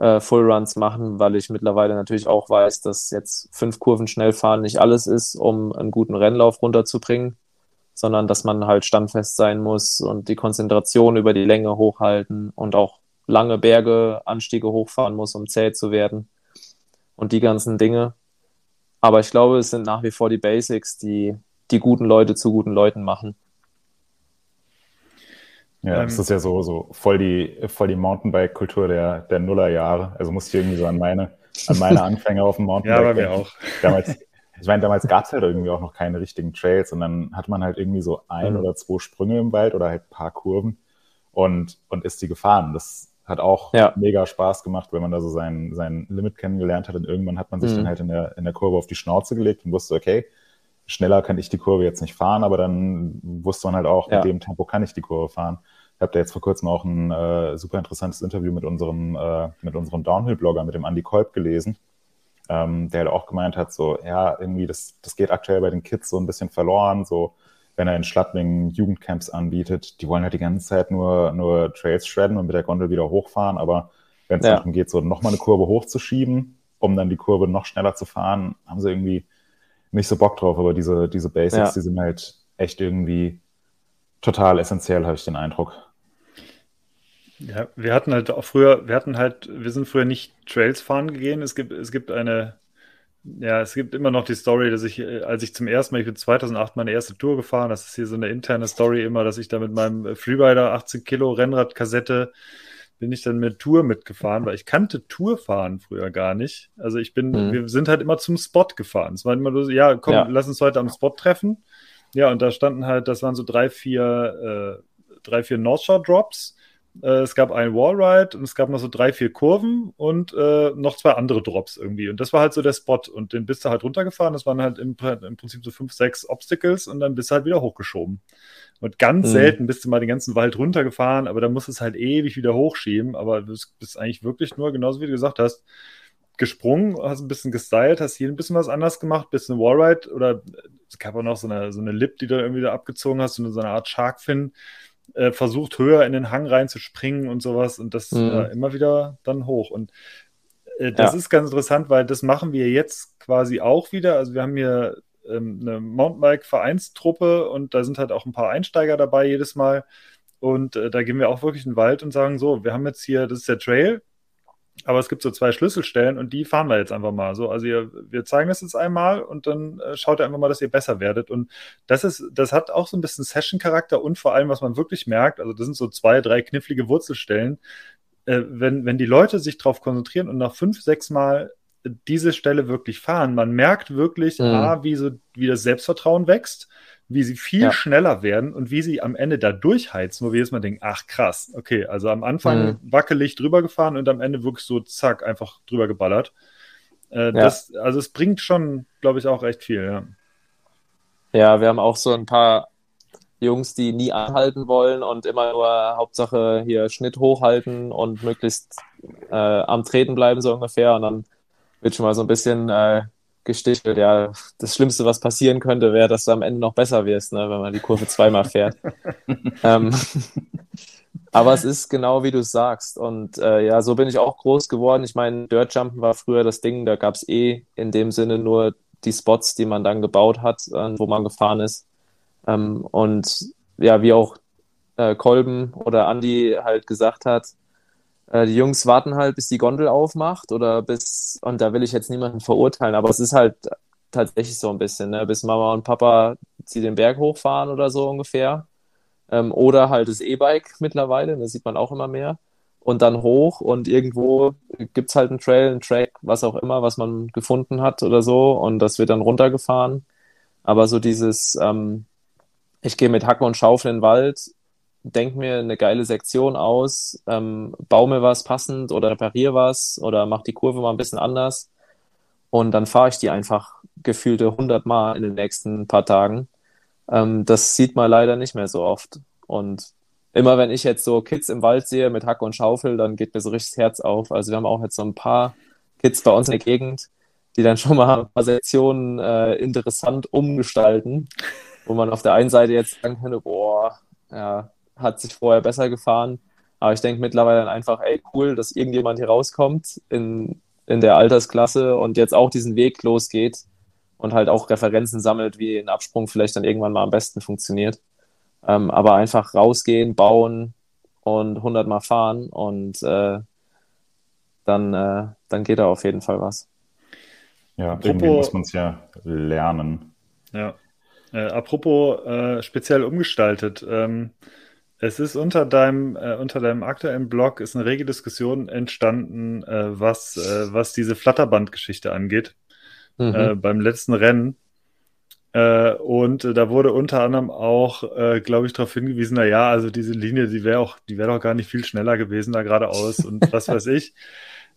äh, Full-Runs machen, weil ich mittlerweile natürlich auch weiß, dass jetzt fünf Kurven schnell fahren nicht alles ist, um einen guten Rennlauf runterzubringen sondern dass man halt standfest sein muss und die Konzentration über die Länge hochhalten und auch lange Berge, Anstiege hochfahren muss, um zäh zu werden und die ganzen Dinge. Aber ich glaube, es sind nach wie vor die Basics, die die guten Leute zu guten Leuten machen. Ja, ähm, das ist ja so, so voll die, voll die Mountainbike-Kultur der, der Nullerjahre. Also muss ich irgendwie so an meine, an meine Anfänge auf dem [LAUGHS] Mountainbike. ja, bei mir auch. [LAUGHS] Damals, ich meine, damals gab es halt irgendwie auch noch keine richtigen Trails und dann hat man halt irgendwie so ein mhm. oder zwei Sprünge im Wald oder halt ein paar Kurven und, und ist die gefahren. Das hat auch ja. mega Spaß gemacht, wenn man da so sein, sein Limit kennengelernt hat und irgendwann hat man sich mhm. dann halt in der, in der Kurve auf die Schnauze gelegt und wusste, okay, schneller kann ich die Kurve jetzt nicht fahren, aber dann wusste man halt auch, ja. mit dem Tempo kann ich die Kurve fahren. Ich habe da jetzt vor kurzem auch ein äh, super interessantes Interview mit unserem, äh, mit unserem Downhill-Blogger, mit dem Andy Kolb gelesen ähm, der halt auch gemeint hat, so, ja, irgendwie, das, das geht aktuell bei den Kids so ein bisschen verloren, so, wenn er in Schlattwingen Jugendcamps anbietet, die wollen halt die ganze Zeit nur, nur Trails shredden und mit der Gondel wieder hochfahren, aber wenn es ja. darum geht, so nochmal eine Kurve hochzuschieben, um dann die Kurve noch schneller zu fahren, haben sie irgendwie nicht so Bock drauf, aber diese, diese Basics, ja. die sind halt echt irgendwie total essentiell, habe ich den Eindruck. Ja, wir hatten halt auch früher, wir hatten halt, wir sind früher nicht Trails fahren gegangen. Es gibt, es gibt eine, ja, es gibt immer noch die Story, dass ich, äh, als ich zum ersten Mal, ich bin 2008 meine erste Tour gefahren, das ist hier so eine interne Story immer, dass ich da mit meinem Freerider 18 Kilo Rennradkassette bin ich dann mit Tour mitgefahren, weil ich kannte Tourfahren früher gar nicht. Also ich bin, mhm. wir sind halt immer zum Spot gefahren. Es war immer so, ja, komm, ja. lass uns heute am Spot treffen. Ja, und da standen halt, das waren so drei, vier, äh, drei, vier North Shore Drops äh, es gab einen Wallride und es gab noch so drei, vier Kurven und äh, noch zwei andere Drops irgendwie. Und das war halt so der Spot. Und den bist du halt runtergefahren. Das waren halt im, im Prinzip so fünf, sechs Obstacles und dann bist du halt wieder hochgeschoben. Und ganz mhm. selten bist du mal den ganzen Wald runtergefahren, aber da musst du es halt ewig wieder hochschieben. Aber du bist eigentlich wirklich nur, genauso wie du gesagt hast, gesprungen, hast ein bisschen gestylt, hast hier ein bisschen was anders gemacht, bisschen Wallride oder es gab auch noch so eine, so eine Lip, die du irgendwie da abgezogen hast, so eine, so eine Art Sharkfin äh, versucht, höher in den Hang reinzuspringen und sowas und das mhm. äh, immer wieder dann hoch. Und äh, das ja. ist ganz interessant, weil das machen wir jetzt quasi auch wieder. Also wir haben hier ähm, eine Mountainbike-Vereinstruppe und da sind halt auch ein paar Einsteiger dabei jedes Mal. Und äh, da gehen wir auch wirklich in den Wald und sagen: So, wir haben jetzt hier, das ist der Trail, aber es gibt so zwei Schlüsselstellen und die fahren wir jetzt einfach mal so. Also ihr, wir zeigen das jetzt einmal und dann äh, schaut ihr einfach mal, dass ihr besser werdet. Und das ist, das hat auch so ein bisschen Session-Charakter und vor allem, was man wirklich merkt, also das sind so zwei, drei knifflige Wurzelstellen. Äh, wenn, wenn die Leute sich darauf konzentrieren und nach fünf, sechs Mal diese Stelle wirklich fahren, man merkt wirklich, mhm. ah, wie, so, wie das Selbstvertrauen wächst wie sie viel ja. schneller werden und wie sie am Ende da durchheizen, wo wir jetzt mal denken, ach krass, okay, also am Anfang mhm. wackelig drüber gefahren und am Ende wirklich so zack, einfach drüber geballert. Äh, ja. das, also es bringt schon, glaube ich, auch recht viel, ja. Ja, wir haben auch so ein paar Jungs, die nie anhalten wollen und immer nur Hauptsache hier Schnitt hochhalten und möglichst äh, am Treten bleiben, so ungefähr. Und dann wird schon mal so ein bisschen äh, gestichelt. Ja, das Schlimmste, was passieren könnte, wäre, dass du am Ende noch besser wirst, ne, wenn man die Kurve zweimal fährt. [LAUGHS] ähm, [LAUGHS] aber es ist genau wie du es sagst. Und äh, ja, so bin ich auch groß geworden. Ich meine, Dirtjumpen war früher das Ding, da gab es eh in dem Sinne nur die Spots, die man dann gebaut hat, äh, wo man gefahren ist. Ähm, und ja, wie auch äh, Kolben oder Andy halt gesagt hat, die Jungs warten halt, bis die Gondel aufmacht oder bis, und da will ich jetzt niemanden verurteilen, aber es ist halt tatsächlich so ein bisschen, ne? bis Mama und Papa sie den Berg hochfahren oder so ungefähr. Ähm, oder halt das E-Bike mittlerweile, das sieht man auch immer mehr. Und dann hoch und irgendwo gibt es halt einen Trail, einen Track, was auch immer, was man gefunden hat oder so. Und das wird dann runtergefahren. Aber so dieses, ähm, ich gehe mit Hacke und Schaufel in den Wald, denke mir eine geile Sektion aus, ähm, baue mir was passend oder repariere was oder mache die Kurve mal ein bisschen anders. Und dann fahre ich die einfach gefühlte 100 Mal in den nächsten paar Tagen. Ähm, das sieht man leider nicht mehr so oft. Und immer wenn ich jetzt so Kids im Wald sehe mit Hacke und Schaufel, dann geht mir so richtig das Herz auf. Also wir haben auch jetzt so ein paar Kids bei uns in der Gegend, die dann schon mal ein paar Sektionen äh, interessant umgestalten, wo man auf der einen Seite jetzt sagen könnte, boah, ja, hat sich vorher besser gefahren. Aber ich denke mittlerweile dann einfach, ey, cool, dass irgendjemand hier rauskommt in, in der Altersklasse und jetzt auch diesen Weg losgeht und halt auch Referenzen sammelt, wie ein Absprung vielleicht dann irgendwann mal am besten funktioniert. Ähm, aber einfach rausgehen, bauen und 100 Mal fahren und äh, dann, äh, dann geht da auf jeden Fall was. Ja, apropos, irgendwie muss man es ja lernen. Ja. Äh, apropos äh, speziell umgestaltet. Ähm, es ist unter deinem, äh, unter deinem aktuellen Blog ist eine rege Diskussion entstanden, äh, was, äh, was diese Flatterband-Geschichte angeht. Mhm. Äh, beim letzten Rennen. Äh, und äh, da wurde unter anderem auch, glaube ich, darauf hingewiesen, na ja, also diese Linie, die wäre auch, die wäre doch gar nicht viel schneller gewesen da geradeaus und was [LAUGHS] weiß ich.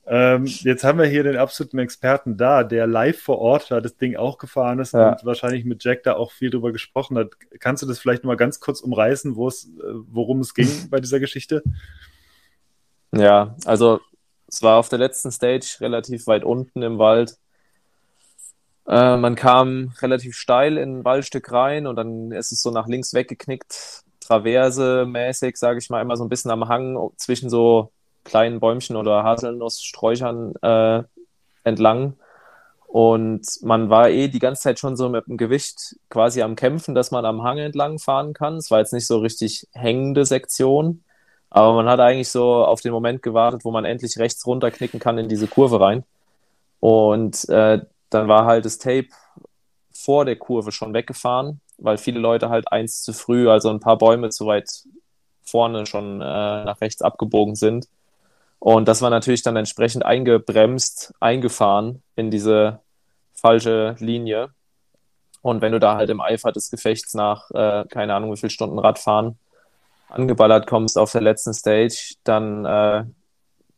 Ähm, jetzt haben wir hier den absoluten Experten da, der live vor Ort da das Ding auch gefahren ist ja. und wahrscheinlich mit Jack da auch viel drüber gesprochen hat. Kannst du das vielleicht mal ganz kurz umreißen, äh, worum es ging [LAUGHS] bei dieser Geschichte? Ja, also es war auf der letzten Stage relativ weit unten im Wald. Äh, man kam relativ steil in ein Waldstück rein und dann ist es so nach links weggeknickt, Traverse mäßig, sage ich mal, immer so ein bisschen am Hang zwischen so kleinen Bäumchen oder Haselnusssträuchern äh, entlang. Und man war eh die ganze Zeit schon so mit dem Gewicht quasi am Kämpfen, dass man am Hang entlang fahren kann. Es war jetzt nicht so richtig hängende Sektion, aber man hat eigentlich so auf den Moment gewartet, wo man endlich rechts runterknicken kann in diese Kurve rein. Und äh, dann war halt das Tape vor der Kurve schon weggefahren, weil viele Leute halt eins zu früh, also ein paar Bäume zu weit vorne schon äh, nach rechts abgebogen sind. Und das war natürlich dann entsprechend eingebremst, eingefahren in diese falsche Linie. Und wenn du da halt im Eifer des Gefechts nach, äh, keine Ahnung, wie viele Stunden Radfahren angeballert kommst auf der letzten Stage, dann äh,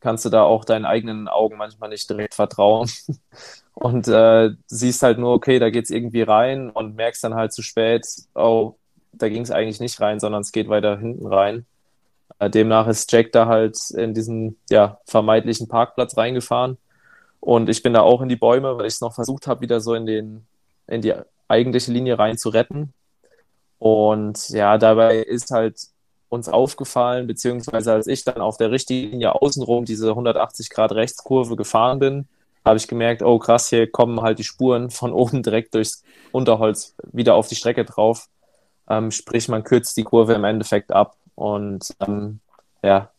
kannst du da auch deinen eigenen Augen manchmal nicht direkt vertrauen. [LAUGHS] Und äh, siehst halt nur, okay, da geht's irgendwie rein und merkst dann halt zu spät, oh, da ging es eigentlich nicht rein, sondern es geht weiter hinten rein. Äh, demnach ist Jack da halt in diesen ja, vermeintlichen Parkplatz reingefahren. Und ich bin da auch in die Bäume, weil ich es noch versucht habe, wieder so in, den, in die eigentliche Linie rein zu retten. Und ja, dabei ist halt uns aufgefallen, beziehungsweise als ich dann auf der richtigen Linie außenrum diese 180 Grad Rechtskurve gefahren bin, habe ich gemerkt, oh krass, hier kommen halt die Spuren von oben direkt durchs Unterholz wieder auf die Strecke drauf. Ähm, sprich, man kürzt die Kurve im Endeffekt ab. Und ähm, ja,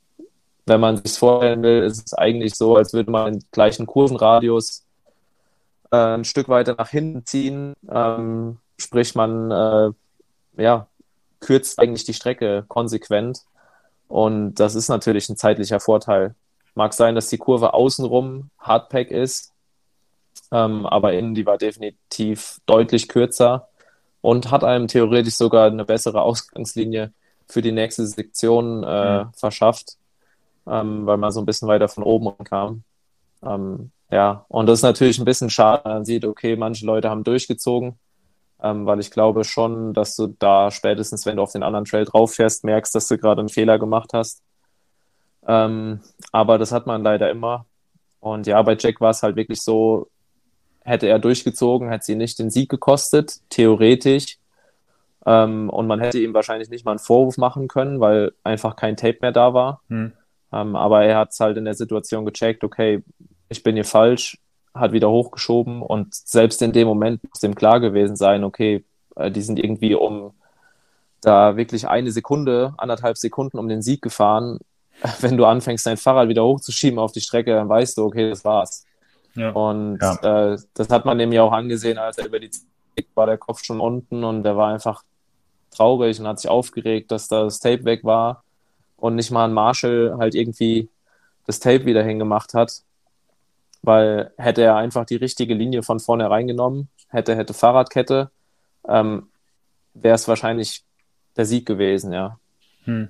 wenn man sich vorstellen will, ist es eigentlich so, als würde man den gleichen Kurvenradius äh, ein Stück weiter nach hinten ziehen. Ähm, sprich, man äh, ja, kürzt eigentlich die Strecke konsequent. Und das ist natürlich ein zeitlicher Vorteil. Mag sein, dass die Kurve außenrum Hardpack ist, ähm, aber innen die war definitiv deutlich kürzer und hat einem theoretisch sogar eine bessere Ausgangslinie für die nächste Sektion äh, mhm. verschafft, ähm, weil man so ein bisschen weiter von oben kam. Ähm, ja, und das ist natürlich ein bisschen schade. Man sieht, okay, manche Leute haben durchgezogen, ähm, weil ich glaube schon, dass du da spätestens, wenn du auf den anderen Trail drauf fährst, merkst, dass du gerade einen Fehler gemacht hast. Ähm, aber das hat man leider immer. Und ja, bei Jack war es halt wirklich so, hätte er durchgezogen, hätte sie nicht den Sieg gekostet, theoretisch. Ähm, und man hätte ihm wahrscheinlich nicht mal einen Vorwurf machen können, weil einfach kein Tape mehr da war. Hm. Ähm, aber er hat es halt in der Situation gecheckt, okay, ich bin hier falsch, hat wieder hochgeschoben und selbst in dem Moment muss dem klar gewesen sein, okay, äh, die sind irgendwie um da wirklich eine Sekunde, anderthalb Sekunden um den Sieg gefahren. [LAUGHS] Wenn du anfängst, dein Fahrrad wieder hochzuschieben auf die Strecke, dann weißt du, okay, das war's. Ja. Und ja. Äh, das hat man dem ja auch angesehen, als er über die Zeit war der Kopf schon unten und der war einfach traurig und hat sich aufgeregt, dass da das Tape weg war und nicht mal ein Marshall halt irgendwie das Tape wieder hingemacht hat. Weil hätte er einfach die richtige Linie von vorne reingenommen, hätte, hätte Fahrradkette, ähm, wäre es wahrscheinlich der Sieg gewesen, ja. Hm.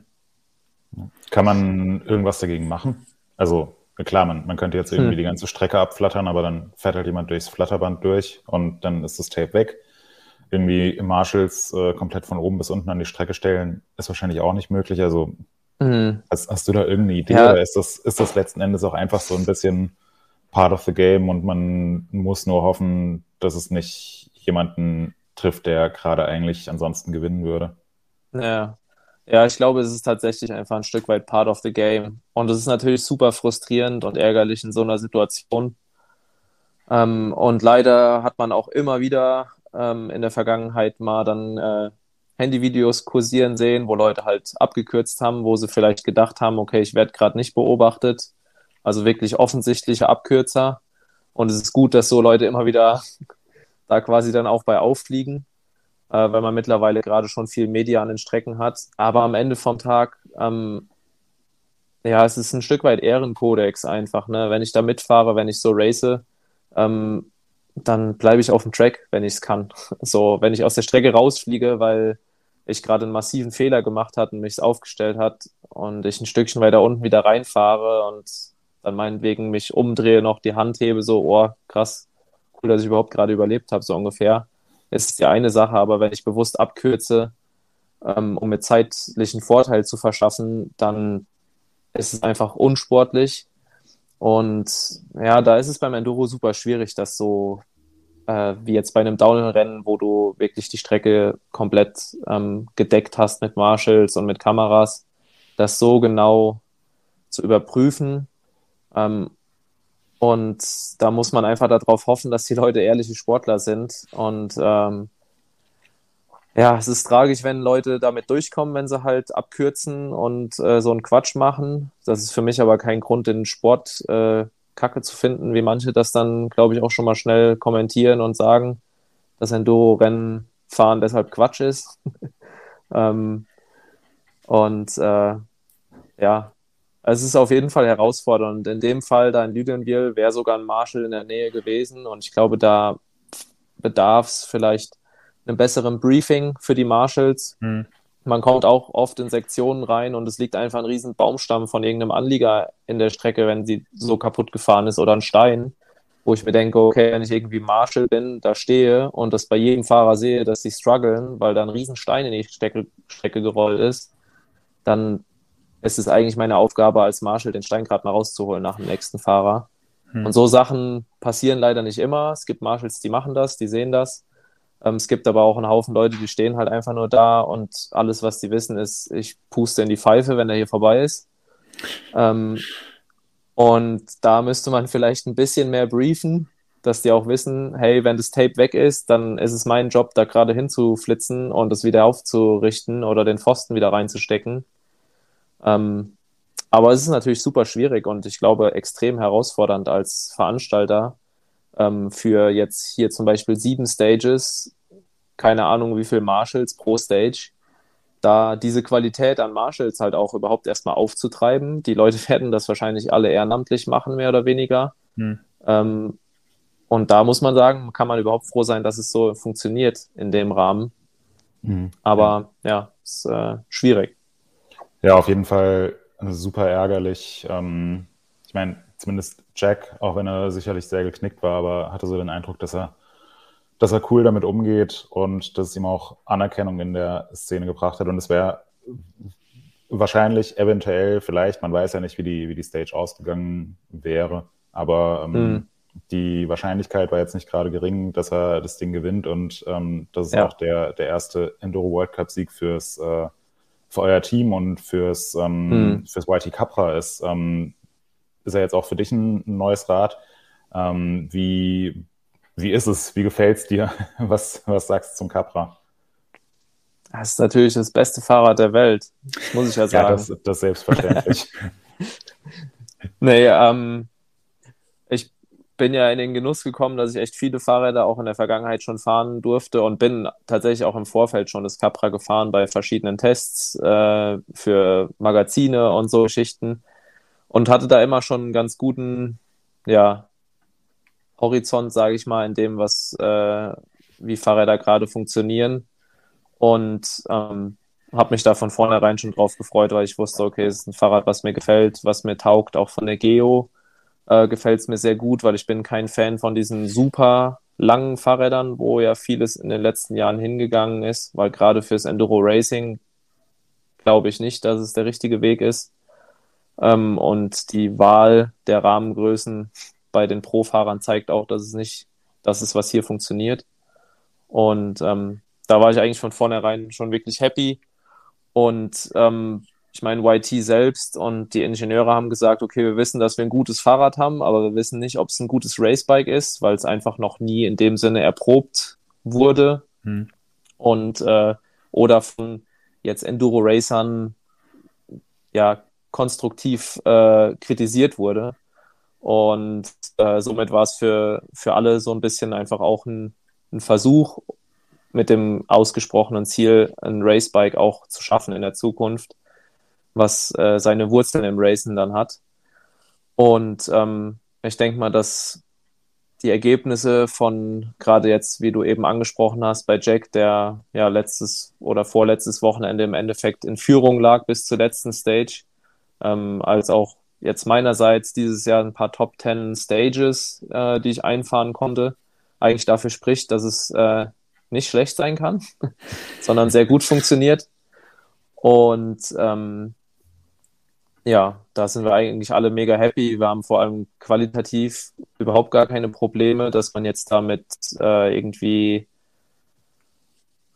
Kann man irgendwas dagegen machen? Also klar, man, man könnte jetzt irgendwie hm. die ganze Strecke abflattern, aber dann fährt halt jemand durchs Flatterband durch und dann ist das Tape weg. Irgendwie Marshalls äh, komplett von oben bis unten an die Strecke stellen, ist wahrscheinlich auch nicht möglich. Also hm. hast, hast, du da irgendeine Idee ja. oder ist das, ist das letzten Endes auch einfach so ein bisschen part of the game und man muss nur hoffen, dass es nicht jemanden trifft, der gerade eigentlich ansonsten gewinnen würde? Ja, ja, ich glaube, es ist tatsächlich einfach ein Stück weit part of the game. Und es ist natürlich super frustrierend und ärgerlich in so einer Situation. Ähm, und leider hat man auch immer wieder ähm, in der Vergangenheit mal dann äh, Handyvideos kursieren sehen, wo Leute halt abgekürzt haben, wo sie vielleicht gedacht haben, okay, ich werde gerade nicht beobachtet. Also wirklich offensichtliche Abkürzer. Und es ist gut, dass so Leute immer wieder [LAUGHS] da quasi dann auch bei auffliegen äh, weil man mittlerweile gerade schon viel Media an den Strecken hat. Aber am Ende vom Tag, ähm, ja, es ist ein Stück weit Ehrenkodex einfach. Ne? Wenn ich da mitfahre, wenn ich so race, ähm, dann bleibe ich auf dem Track, wenn ich es kann. [LAUGHS] So, wenn ich aus der Strecke rausfliege, weil ich gerade einen massiven Fehler gemacht hat und mich aufgestellt hat und ich ein Stückchen weiter unten wieder reinfahre und dann meinetwegen mich umdrehe, noch die Hand hebe, so, oh, krass, cool, dass ich überhaupt gerade überlebt habe, so ungefähr ist die eine Sache, aber wenn ich bewusst abkürze, ähm, um mir zeitlichen Vorteil zu verschaffen, dann ist es einfach unsportlich. Und ja, da ist es beim Enduro super schwierig, das so äh, wie jetzt bei einem Downhill-Rennen, wo du wirklich die Strecke komplett ähm, gedeckt hast mit Marshalls und mit Kameras, das so genau zu überprüfen. Ähm, und da muss man einfach darauf hoffen, dass die Leute ehrliche Sportler sind. Und ähm, ja, es ist tragisch, wenn Leute damit durchkommen, wenn sie halt abkürzen und äh, so einen Quatsch machen. Das ist für mich aber kein Grund, den Sport äh, kacke zu finden, wie manche das dann, glaube ich, auch schon mal schnell kommentieren und sagen, dass Enduro-Rennen fahren deshalb Quatsch ist. [LAUGHS] ähm, und äh, ja, es ist auf jeden Fall herausfordernd. In dem Fall, da in Lüdenwil, wäre sogar ein Marshall in der Nähe gewesen. Und ich glaube, da bedarf es vielleicht einem besseren Briefing für die Marshalls. Hm. Man kommt auch oft in Sektionen rein und es liegt einfach ein riesen Baumstamm von irgendeinem Anlieger in der Strecke, wenn sie so kaputt gefahren ist oder ein Stein, wo ich mir denke, okay, wenn ich irgendwie Marshall bin, da stehe und das bei jedem Fahrer sehe, dass sie strugglen, weil da ein riesen Stein in die Strecke, Strecke gerollt ist, dann es ist eigentlich meine Aufgabe als Marshall, den Stein gerade mal rauszuholen nach dem nächsten Fahrer. Hm. Und so Sachen passieren leider nicht immer. Es gibt Marshalls, die machen das, die sehen das. Ähm, es gibt aber auch einen Haufen Leute, die stehen halt einfach nur da und alles, was die wissen, ist, ich puste in die Pfeife, wenn er hier vorbei ist. Ähm, und da müsste man vielleicht ein bisschen mehr briefen, dass die auch wissen, hey, wenn das Tape weg ist, dann ist es mein Job, da gerade hinzuflitzen und es wieder aufzurichten oder den Pfosten wieder reinzustecken. Ähm, aber es ist natürlich super schwierig und ich glaube extrem herausfordernd als Veranstalter ähm, für jetzt hier zum Beispiel sieben Stages, keine Ahnung wie viel Marshalls pro Stage, da diese Qualität an Marshalls halt auch überhaupt erstmal aufzutreiben. Die Leute [LAUGHS] werden das wahrscheinlich alle ehrenamtlich machen, mehr oder weniger. Hm. Ähm, und da muss man sagen, kann man überhaupt froh sein, dass es so funktioniert in dem Rahmen. Hm. Aber ja, ja ist äh, schwierig. Ja, auf jeden Fall super ärgerlich. Ähm, ich meine, zumindest Jack, auch wenn er sicherlich sehr geknickt war, aber hatte so den Eindruck, dass er, dass er cool damit umgeht und dass es ihm auch Anerkennung in der Szene gebracht hat. Und es wäre wahrscheinlich, eventuell, vielleicht, man weiß ja nicht, wie die, wie die Stage ausgegangen wäre, aber ähm, mhm. die Wahrscheinlichkeit war jetzt nicht gerade gering, dass er das Ding gewinnt und ähm, das ist ja. auch der, der erste Enduro World Cup Sieg fürs äh, für euer Team und fürs, ähm, hm. fürs YT Capra ist. Ähm, ist ja jetzt auch für dich ein, neues Rad. Ähm, wie, wie ist es? Wie gefällt es dir? [LAUGHS] Was, was sagst du zum Capra? Das ist natürlich das beste Fahrrad der Welt, muss ich ja sagen. Ja, das, das ist selbstverständlich. [LAUGHS] nee, ähm, ich bin ja in den Genuss gekommen, dass ich echt viele Fahrräder auch in der Vergangenheit schon fahren durfte und bin tatsächlich auch im Vorfeld schon das Capra gefahren bei verschiedenen Tests äh, für Magazine und so Geschichten und hatte da immer schon einen ganz guten, ja, Horizont, sage ich mal, in dem, was äh, wie Fahrräder gerade funktionieren und ähm, habe mich da von vornherein schon drauf gefreut, weil ich wusste, okay, es ist ein Fahrrad, was mir gefällt, was mir taugt, auch von der Geo äh, gefällt es mir sehr gut, weil ich bin kein Fan von diesen super langen Fahrrädern, wo ja vieles in den letzten Jahren hingegangen ist, weil gerade fürs Enduro Racing glaube ich nicht, dass es der richtige Weg ist. Ähm, und die Wahl der Rahmengrößen bei den Pro-Fahrern zeigt auch, dass es nicht das ist, was hier funktioniert. Und ähm, da war ich eigentlich von vornherein schon wirklich happy. Und ähm, ich meine, YT selbst und die Ingenieure haben gesagt, okay, wir wissen, dass wir ein gutes Fahrrad haben, aber wir wissen nicht, ob es ein gutes Racebike ist, weil es einfach noch nie in dem Sinne erprobt wurde. Hm. Und äh, oder von jetzt Enduro-Racern ja konstruktiv äh, kritisiert wurde. Und äh, somit war es für, für alle so ein bisschen einfach auch ein, ein Versuch, mit dem ausgesprochenen Ziel, ein Racebike auch zu schaffen in der Zukunft was äh, seine Wurzeln im Racen dann hat. Und ähm, ich denke mal, dass die Ergebnisse von gerade jetzt, wie du eben angesprochen hast, bei Jack, der ja letztes oder vorletztes Wochenende im Endeffekt in Führung lag bis zur letzten Stage, ähm, als auch jetzt meinerseits dieses Jahr ein paar Top Ten Stages, äh, die ich einfahren konnte, eigentlich dafür spricht, dass es äh, nicht schlecht sein kann, [LAUGHS] sondern sehr gut funktioniert. Und ähm, ja, da sind wir eigentlich alle mega happy. Wir haben vor allem qualitativ überhaupt gar keine Probleme, dass man jetzt damit äh, irgendwie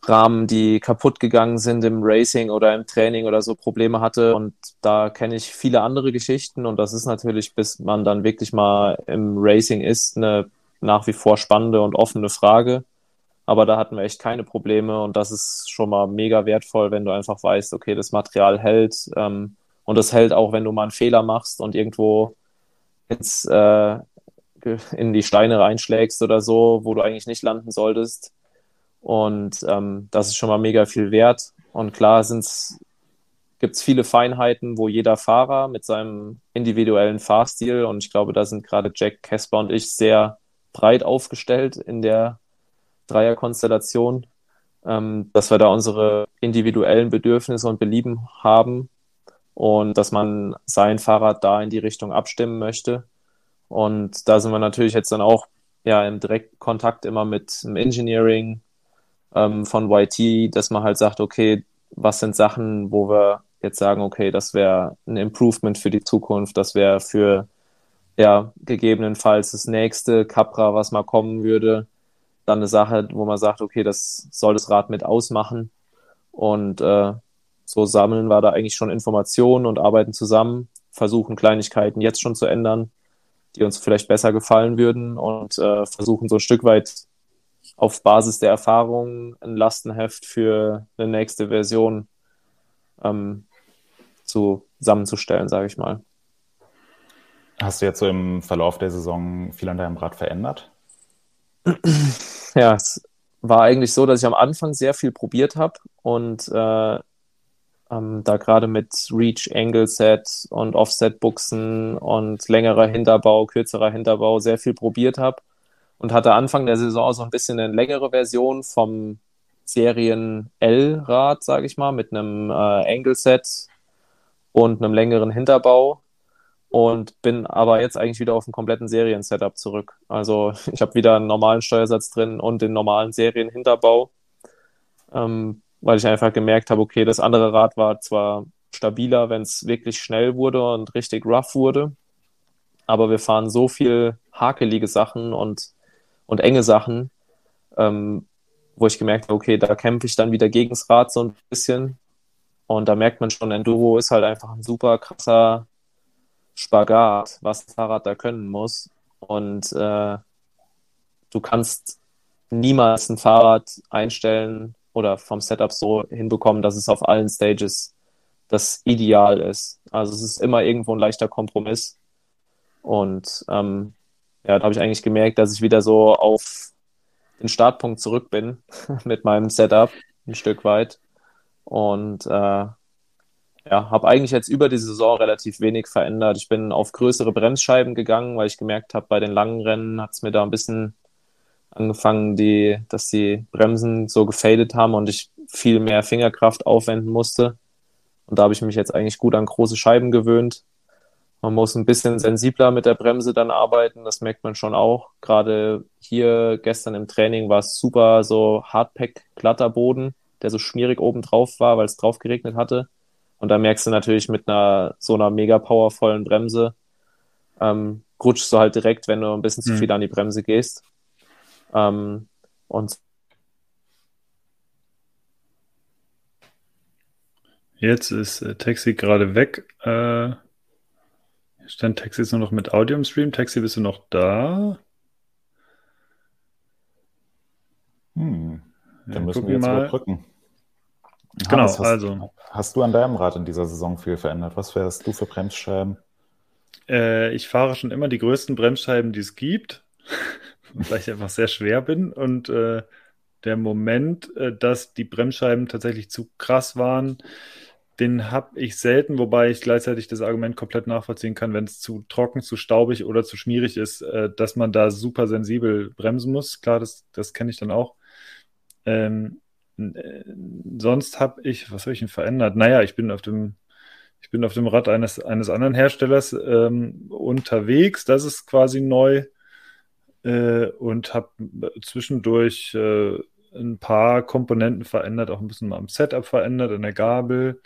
Rahmen, die kaputt gegangen sind im Racing oder im Training oder so Probleme hatte. Und da kenne ich viele andere Geschichten. Und das ist natürlich, bis man dann wirklich mal im Racing ist, eine nach wie vor spannende und offene Frage. Aber da hatten wir echt keine Probleme. Und das ist schon mal mega wertvoll, wenn du einfach weißt, okay, das Material hält. Ähm, und das hält auch, wenn du mal einen Fehler machst und irgendwo jetzt äh, in die Steine reinschlägst oder so, wo du eigentlich nicht landen solltest. Und ähm, das ist schon mal mega viel wert. Und klar gibt es viele Feinheiten, wo jeder Fahrer mit seinem individuellen Fahrstil, und ich glaube, da sind gerade Jack, Kesper und ich sehr breit aufgestellt in der Dreierkonstellation, ähm, dass wir da unsere individuellen Bedürfnisse und Belieben haben und dass man sein Fahrrad da in die Richtung abstimmen möchte. Und da sind wir natürlich jetzt dann auch ja im direkten Kontakt immer mit dem Engineering ähm, von YT, dass man halt sagt, okay, was sind Sachen, wo wir jetzt sagen, okay, das wäre ein Improvement für die Zukunft, das wäre für ja gegebenenfalls das nächste Capra, was mal kommen würde, dann eine Sache, wo man sagt, okay, das soll das Rad mit ausmachen. Und äh, so sammeln wir da eigentlich schon Informationen und arbeiten zusammen, versuchen Kleinigkeiten jetzt schon zu ändern, die uns vielleicht besser gefallen würden und äh, versuchen so ein Stück weit auf Basis der Erfahrungen ein Lastenheft für eine nächste Version ähm, zusammenzustellen, sage ich mal. Hast du jetzt so im Verlauf der Saison viel an deinem Rad verändert? Ja, es war eigentlich so, dass ich am Anfang sehr viel probiert habe und äh, ähm, da gerade mit Reach, Angle Set und Offset Buchsen und längerer Hinterbau, kürzerer Hinterbau sehr viel probiert habe und hatte Anfang der Saison so ein bisschen eine längere Version vom Serien L-Rad, sage ich mal, mit einem äh, Angle Set und einem längeren Hinterbau und bin aber jetzt eigentlich wieder auf dem kompletten Serien-Setup zurück. Also [LAUGHS] ich habe wieder einen normalen Steuersatz drin und den normalen Serien-Hinterbau. Ähm, weil ich einfach gemerkt habe, okay, das andere Rad war zwar stabiler, wenn es wirklich schnell wurde und richtig rough wurde, aber wir fahren so viel hakelige Sachen und, und enge Sachen, ähm, wo ich gemerkt habe, okay, da kämpfe ich dann wieder gegen das Rad so ein bisschen. Und da merkt man schon, Enduro ist halt einfach ein super krasser Spagat, was das Fahrrad da können muss. Und äh, du kannst niemals ein Fahrrad einstellen, oder vom Setup so hinbekommen, dass es auf allen Stages das Ideal ist. Also es ist immer irgendwo ein leichter Kompromiss. Und ähm, ja, da habe ich eigentlich gemerkt, dass ich wieder so auf den Startpunkt zurück bin [LAUGHS] mit meinem Setup ein Stück weit. Und äh, ja, habe eigentlich jetzt über die Saison relativ wenig verändert. Ich bin auf größere Bremsscheiben gegangen, weil ich gemerkt habe, bei den langen Rennen hat es mir da ein bisschen angefangen, die, dass die Bremsen so gefadet haben und ich viel mehr Fingerkraft aufwenden musste. Und da habe ich mich jetzt eigentlich gut an große Scheiben gewöhnt. Man muss ein bisschen sensibler mit der Bremse dann arbeiten, das merkt man schon auch. Gerade hier gestern im Training war es super so Hardpack glatter Boden, der so schmierig oben drauf war, weil es drauf geregnet hatte. Und da merkst du natürlich mit einer so einer mega powervollen Bremse, ähm, rutschst du halt direkt, wenn du ein bisschen zu mhm. viel an die Bremse gehst. Ähm, und Jetzt ist äh, Taxi gerade weg. Äh, stand Taxi ist nur noch mit Audio im Stream. Taxi, bist du noch da? Hm. Dann ja, müssen wir jetzt mal. überbrücken. Genau, hast, also. Hast du an deinem Rad in dieser Saison viel verändert? Was wärst du für Bremsscheiben? Äh, ich fahre schon immer die größten Bremsscheiben, die es gibt, [LAUGHS] weil ich einfach sehr schwer bin. Und äh, der Moment, äh, dass die Bremsscheiben tatsächlich zu krass waren, den habe ich selten, wobei ich gleichzeitig das Argument komplett nachvollziehen kann, wenn es zu trocken, zu staubig oder zu schmierig ist, äh, dass man da super sensibel bremsen muss. Klar, das, das kenne ich dann auch. Ähm, äh, sonst habe ich, was habe ich denn verändert? Naja, ich bin auf dem, ich bin auf dem Rad eines, eines anderen Herstellers ähm, unterwegs. Das ist quasi neu. Äh, und habe zwischendurch äh, ein paar Komponenten verändert, auch ein bisschen mal am Setup verändert, an der Gabel.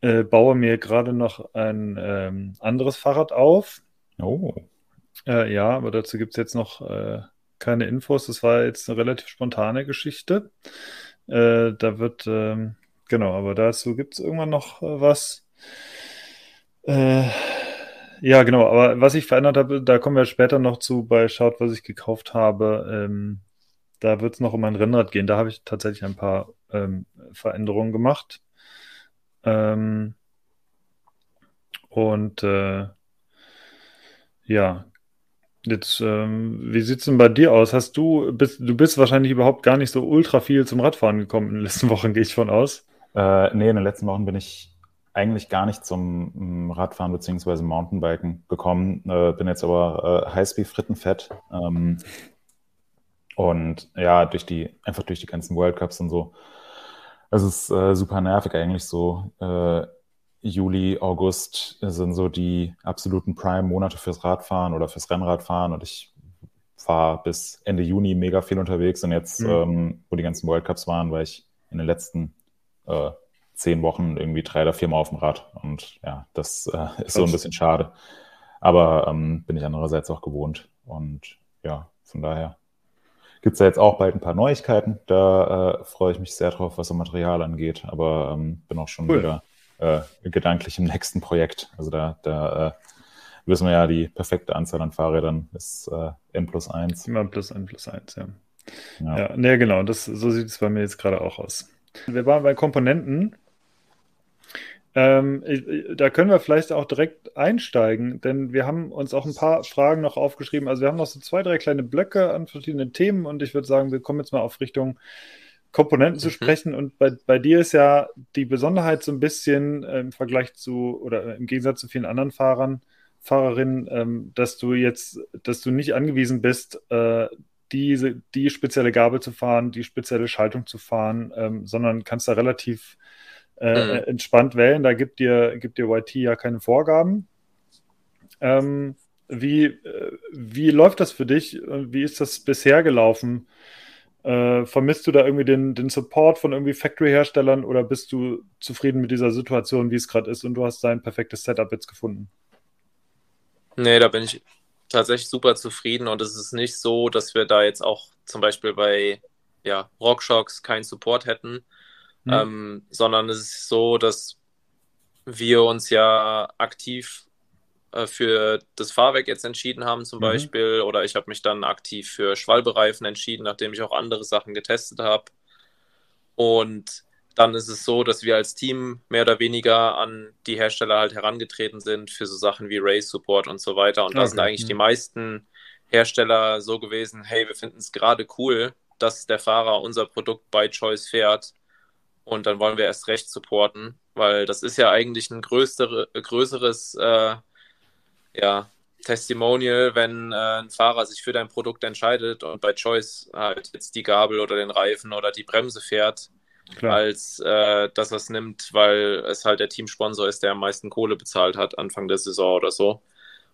Äh, baue mir gerade noch ein ähm, anderes Fahrrad auf. Oh. Äh, ja, aber dazu gibt es jetzt noch äh, keine Infos. Das war jetzt eine relativ spontane Geschichte. Äh, da wird, ähm, genau, aber dazu gibt es irgendwann noch äh, was. Äh, ja, genau, aber was ich verändert habe, da kommen wir später noch zu bei Schaut, was ich gekauft habe. Ähm, da wird es noch um ein Rennrad gehen. Da habe ich tatsächlich ein paar ähm, Veränderungen gemacht. Ähm, und äh, ja, Jetzt, ähm, wie sieht's denn bei dir aus? Hast du, bist, du bist wahrscheinlich überhaupt gar nicht so ultra viel zum Radfahren gekommen in den letzten [LAUGHS] Wochen, gehe ich von aus. Äh, nee, in den letzten Wochen bin ich eigentlich gar nicht zum mm, Radfahren bzw. Mountainbiken gekommen, äh, bin jetzt aber äh, Highspeed frittenfett. Ähm, und ja, durch die, einfach durch die ganzen World Cups und so. Es ist äh, super nervig eigentlich so. Äh, Juli, August sind so die absoluten Prime-Monate fürs Radfahren oder fürs Rennradfahren und ich war bis Ende Juni mega viel unterwegs und jetzt, mhm. ähm, wo die ganzen World Cups waren, war ich in den letzten äh, zehn Wochen irgendwie drei oder vier Mal auf dem Rad und ja, das äh, ist so ein bisschen schade. Aber ähm, bin ich andererseits auch gewohnt und ja, von daher gibt es da jetzt auch bald ein paar Neuigkeiten. Da äh, freue ich mich sehr drauf, was so Material angeht, aber ähm, bin auch schon cool. wieder äh, gedanklich im nächsten Projekt. Also da, da äh, wissen wir ja, die perfekte Anzahl an Fahrrädern ist äh, N plus 1. Immer plus N plus 1, ja. Ja, ja nee, genau, das, so sieht es bei mir jetzt gerade auch aus. Wir waren bei Komponenten. Ähm, da können wir vielleicht auch direkt einsteigen, denn wir haben uns auch ein paar Fragen noch aufgeschrieben. Also wir haben noch so zwei, drei kleine Blöcke an verschiedenen Themen und ich würde sagen, wir kommen jetzt mal auf Richtung Komponenten zu mhm. sprechen. Und bei, bei dir ist ja die Besonderheit so ein bisschen äh, im Vergleich zu oder im Gegensatz zu vielen anderen Fahrern, Fahrerinnen, ähm, dass du jetzt, dass du nicht angewiesen bist, äh, diese, die spezielle Gabel zu fahren, die spezielle Schaltung zu fahren, ähm, sondern kannst da relativ äh, mhm. entspannt wählen. Da gibt dir, gibt dir YT ja keine Vorgaben. Ähm, wie, äh, wie läuft das für dich? Wie ist das bisher gelaufen? Äh, vermisst du da irgendwie den, den Support von irgendwie Factory-Herstellern oder bist du zufrieden mit dieser Situation, wie es gerade ist und du hast dein perfektes Setup jetzt gefunden? Nee, da bin ich tatsächlich super zufrieden und es ist nicht so, dass wir da jetzt auch zum Beispiel bei ja, Rockshocks keinen Support hätten, hm. ähm, sondern es ist so, dass wir uns ja aktiv äh, für das Fahrwerk jetzt entschieden haben zum mhm. Beispiel oder ich habe mich dann aktiv für Schwalbereifen entschieden, nachdem ich auch andere Sachen getestet habe. Und dann ist es so, dass wir als Team mehr oder weniger an die Hersteller halt herangetreten sind für so Sachen wie Race Support und so weiter. Und okay. da sind eigentlich mhm. die meisten Hersteller so gewesen, hey, wir finden es gerade cool, dass der Fahrer unser Produkt bei Choice fährt und dann wollen wir erst recht supporten, weil das ist ja eigentlich ein größere, größeres äh, ja, Testimonial, wenn äh, ein Fahrer sich für dein Produkt entscheidet und bei Choice halt jetzt die Gabel oder den Reifen oder die Bremse fährt, Klar. als äh, dass er es nimmt, weil es halt der Teamsponsor ist, der am meisten Kohle bezahlt hat Anfang der Saison oder so.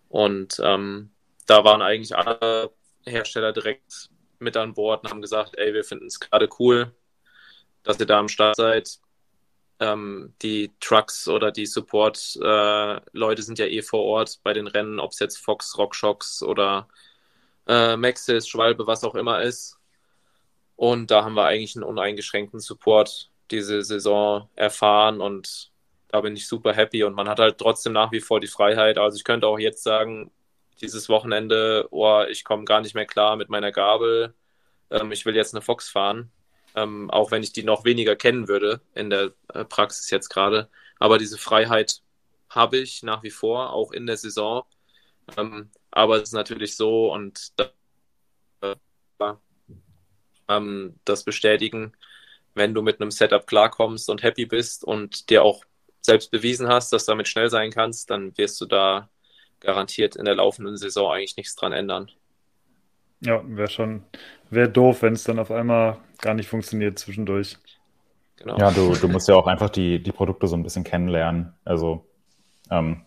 Und ähm, da waren eigentlich alle Hersteller direkt mit an Bord und haben gesagt, ey, wir finden es gerade cool, dass ihr da am Start seid. Ähm, die Trucks oder die Support-Leute äh, sind ja eh vor Ort bei den Rennen, ob es jetzt Fox, RockShox oder äh, Maxis, Schwalbe, was auch immer ist. Und da haben wir eigentlich einen uneingeschränkten Support diese Saison erfahren und da bin ich super happy und man hat halt trotzdem nach wie vor die Freiheit. Also ich könnte auch jetzt sagen, dieses Wochenende, oh, ich komme gar nicht mehr klar mit meiner Gabel, ähm, ich will jetzt eine Fox fahren ähm, auch wenn ich die noch weniger kennen würde in der äh, Praxis jetzt gerade. Aber diese Freiheit habe ich nach wie vor, auch in der Saison. Ähm, aber es ist natürlich so und äh, ähm, das bestätigen, wenn du mit einem Setup klarkommst und happy bist und dir auch selbst bewiesen hast, dass du damit schnell sein kannst, dann wirst du da garantiert in der laufenden Saison eigentlich nichts dran ändern. Ja, wäre schon, wäre doof, wenn es dann auf einmal gar nicht funktioniert zwischendurch. Genau. Ja, du, du musst ja auch einfach die, die Produkte so ein bisschen kennenlernen. Also ähm,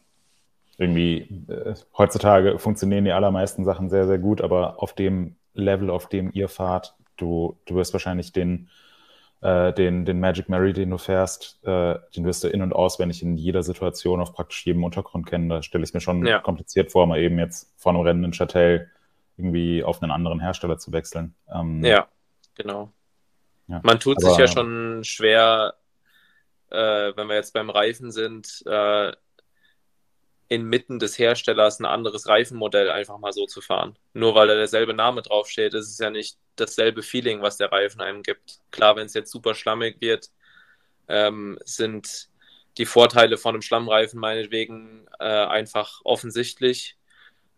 irgendwie äh, heutzutage funktionieren die allermeisten Sachen sehr, sehr gut, aber auf dem Level, auf dem ihr fahrt, du, du wirst wahrscheinlich den, äh, den, den Magic Mary, den du fährst, äh, den wirst du in- und auswendig in jeder Situation auf praktisch jedem Untergrund kennen. Da stelle ich es mir schon ja. kompliziert vor, mal eben jetzt vor einem Rennen in Châtel irgendwie auf einen anderen Hersteller zu wechseln. Ähm, ja, genau. Ja, Man tut aber, sich ja schon schwer, äh, wenn wir jetzt beim Reifen sind, äh, inmitten des Herstellers ein anderes Reifenmodell einfach mal so zu fahren. Nur weil da derselbe Name draufsteht, ist es ja nicht dasselbe Feeling, was der Reifen einem gibt. Klar, wenn es jetzt super schlammig wird, ähm, sind die Vorteile von einem Schlammreifen meinetwegen äh, einfach offensichtlich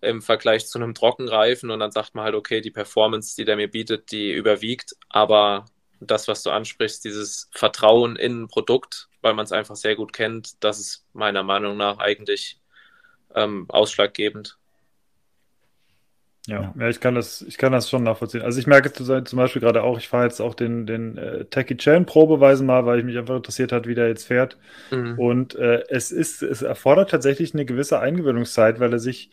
im Vergleich zu einem Trockenreifen und dann sagt man halt, okay, die Performance, die der mir bietet, die überwiegt, aber das, was du ansprichst, dieses Vertrauen in ein Produkt, weil man es einfach sehr gut kennt, das ist meiner Meinung nach eigentlich ähm, ausschlaggebend. Ja, ja, ich kann das, ich kann das schon nachvollziehen. Also ich merke zum Beispiel gerade auch, ich fahre jetzt auch den, den äh, Techie Chain Probeweisen mal, weil ich mich einfach interessiert hat, wie der jetzt fährt. Mhm. Und äh, es ist, es erfordert tatsächlich eine gewisse Eingewöhnungszeit, weil er sich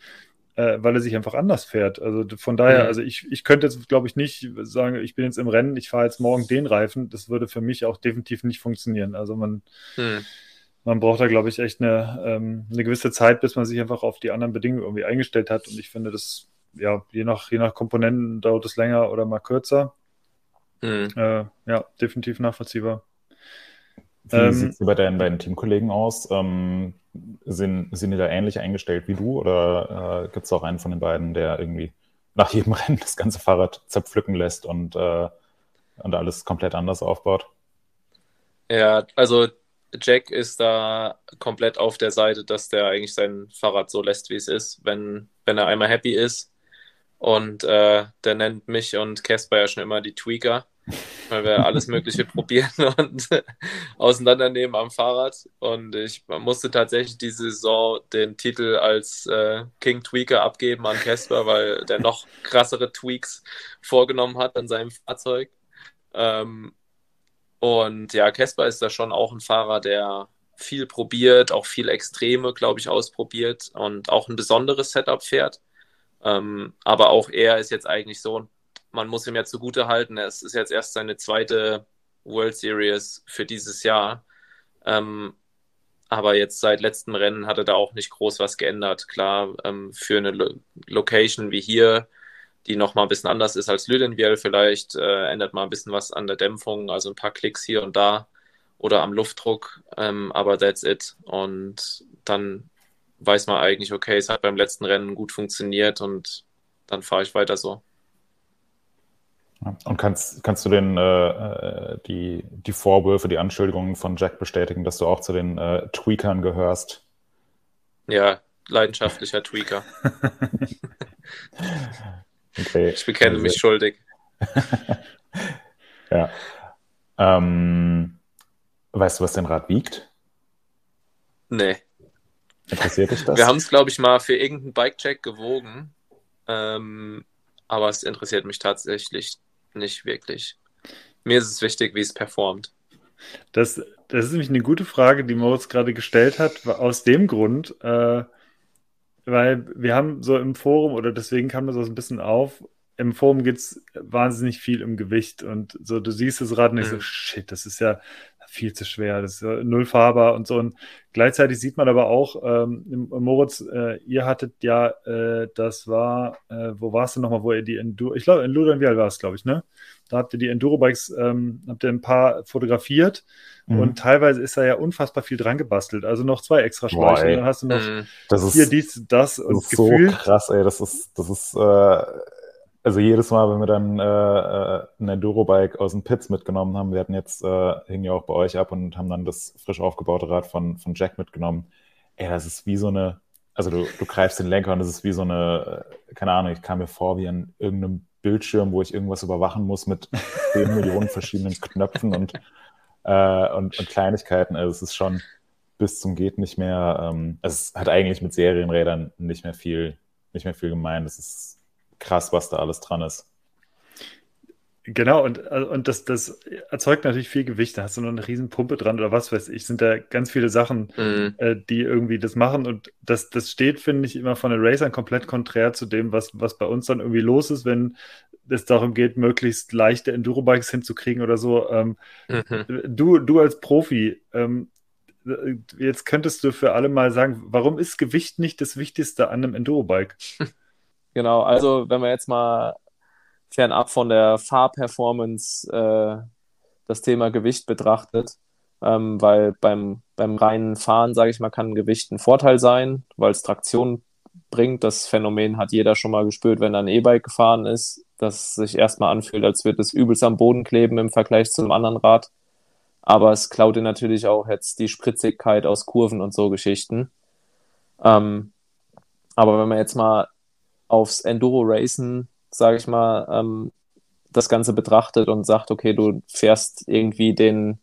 äh, weil er sich einfach anders fährt. Also von daher, mhm. also ich, ich könnte jetzt, glaube ich, nicht sagen, ich bin jetzt im Rennen, ich fahre jetzt morgen den Reifen. Das würde für mich auch definitiv nicht funktionieren. Also man, mhm. man braucht da, glaube ich, echt eine, ähm, eine gewisse Zeit, bis man sich einfach auf die anderen Bedingungen irgendwie eingestellt hat. Und ich finde, das, ja, je nach, je nach Komponenten dauert es länger oder mal kürzer. Mhm. Äh, ja, definitiv nachvollziehbar. Wie ähm, sieht es bei deinen beiden Teamkollegen aus? Ähm, sind, sind die da ähnlich eingestellt wie du oder äh, gibt es auch einen von den beiden, der irgendwie nach jedem [LAUGHS] Rennen das ganze Fahrrad zerpflücken lässt und, äh, und alles komplett anders aufbaut? Ja, also Jack ist da komplett auf der Seite, dass der eigentlich sein Fahrrad so lässt, wie es ist, wenn, wenn er einmal happy ist. Und äh, der nennt mich und Casper ja schon immer die Tweaker weil wir alles Mögliche [LAUGHS] probieren und [LAUGHS] auseinandernehmen am Fahrrad. Und ich musste tatsächlich diese Saison den Titel als äh, King Tweaker abgeben an Casper, weil der noch krassere Tweaks vorgenommen hat an seinem Fahrzeug. Ähm, und ja, Casper ist da schon auch ein Fahrer, der viel probiert, auch viel Extreme, glaube ich, ausprobiert und auch ein besonderes Setup fährt. Ähm, aber auch er ist jetzt eigentlich so ein man muss ihm ja zugute halten, es ist jetzt erst seine zweite World Series für dieses Jahr. Ähm, aber jetzt seit letztem Rennen hat er da auch nicht groß was geändert. Klar, ähm, für eine Lo Location wie hier, die nochmal ein bisschen anders ist als Lüdenviel, vielleicht äh, ändert man ein bisschen was an der Dämpfung, also ein paar Klicks hier und da oder am Luftdruck, ähm, aber that's it. Und dann weiß man eigentlich, okay, es hat beim letzten Rennen gut funktioniert und dann fahre ich weiter so. Und kannst, kannst du den, äh, äh, die, die Vorwürfe, die Anschuldigungen von Jack bestätigen, dass du auch zu den äh, Tweakern gehörst? Ja, leidenschaftlicher Tweaker. [LAUGHS] Okay. Ich bekenne also, mich schuldig. [LAUGHS] ja. Ähm, weißt du, was dein Rad wiegt? Nee. Interessiert dich das? Wir haben es, glaube ich, mal für irgendeinen Bike-Check gewogen. Ähm, aber es interessiert mich tatsächlich nicht wirklich. Mir ist es wichtig, wie es performt. Das, das ist nämlich eine gute Frage, die Moritz gerade gestellt hat, aus dem Grund, äh, weil wir haben so im Forum, oder deswegen kam das so ein bisschen auf, im Forum geht es wahnsinnig viel um Gewicht und so, du siehst das Rad nicht mhm. so, shit, das ist ja viel zu schwer, das ist ja null fahrbar und so. Und gleichzeitig sieht man aber auch, ähm, Moritz, äh, ihr hattet ja, äh, das war, äh, wo war es denn nochmal, wo ihr die Enduro, ich glaube, in Ludenvial war es, glaube ich, ne? Da habt ihr die Enduro-Bikes, ähm, habt ihr ein paar fotografiert mhm. und teilweise ist da ja unfassbar viel dran gebastelt. Also noch zwei extra Schläuche. Dann hast du noch mhm. das hier dies, das und das ist gefühlt. so krass, ey. Das ist, das ist, äh, also jedes Mal, wenn wir dann äh, äh, ein Enduro-Bike aus den Pits mitgenommen haben, wir hatten jetzt, äh, hingen ja auch bei euch ab und haben dann das frisch aufgebaute Rad von, von Jack mitgenommen. Ey, das ist wie so eine, also du, du greifst den Lenker und das ist wie so eine, äh, keine Ahnung, ich kam mir vor wie an irgendeinem Bildschirm, wo ich irgendwas überwachen muss mit [LAUGHS] 10 Millionen verschiedenen Knöpfen und, äh, und, und, Kleinigkeiten. Also es ist schon bis zum geht nicht mehr. Ähm, es hat eigentlich mit Serienrädern nicht mehr viel, nicht mehr viel gemein. Das ist krass, was da alles dran ist. Genau, und, also, und das, das erzeugt natürlich viel Gewicht. Da hast du noch eine riesen Pumpe dran oder was weiß ich. Sind da ganz viele Sachen, mhm. äh, die irgendwie das machen. Und das, das steht, finde ich, immer von den Racern komplett konträr zu dem, was, was bei uns dann irgendwie los ist, wenn es darum geht, möglichst leichte Enduro-Bikes hinzukriegen oder so. Ähm, mhm. du, du als Profi, ähm, jetzt könntest du für alle mal sagen, warum ist Gewicht nicht das Wichtigste an einem Enduro-Bike? [LAUGHS] Genau, also wenn wir jetzt mal fernab von der Fahrperformance äh, das Thema Gewicht betrachtet, ähm, weil beim, beim reinen Fahren, sage ich mal, kann Gewicht ein Vorteil sein, weil es Traktion bringt. Das Phänomen hat jeder schon mal gespürt, wenn er ein E-Bike gefahren ist, dass es sich erstmal anfühlt, als würde es übelst am Boden kleben im Vergleich zu einem anderen Rad. Aber es klaut dir natürlich auch jetzt die Spritzigkeit aus Kurven und so Geschichten. Ähm, aber wenn man jetzt mal aufs Enduro-Racen sage ich mal, ähm, das Ganze betrachtet und sagt, okay, du fährst irgendwie den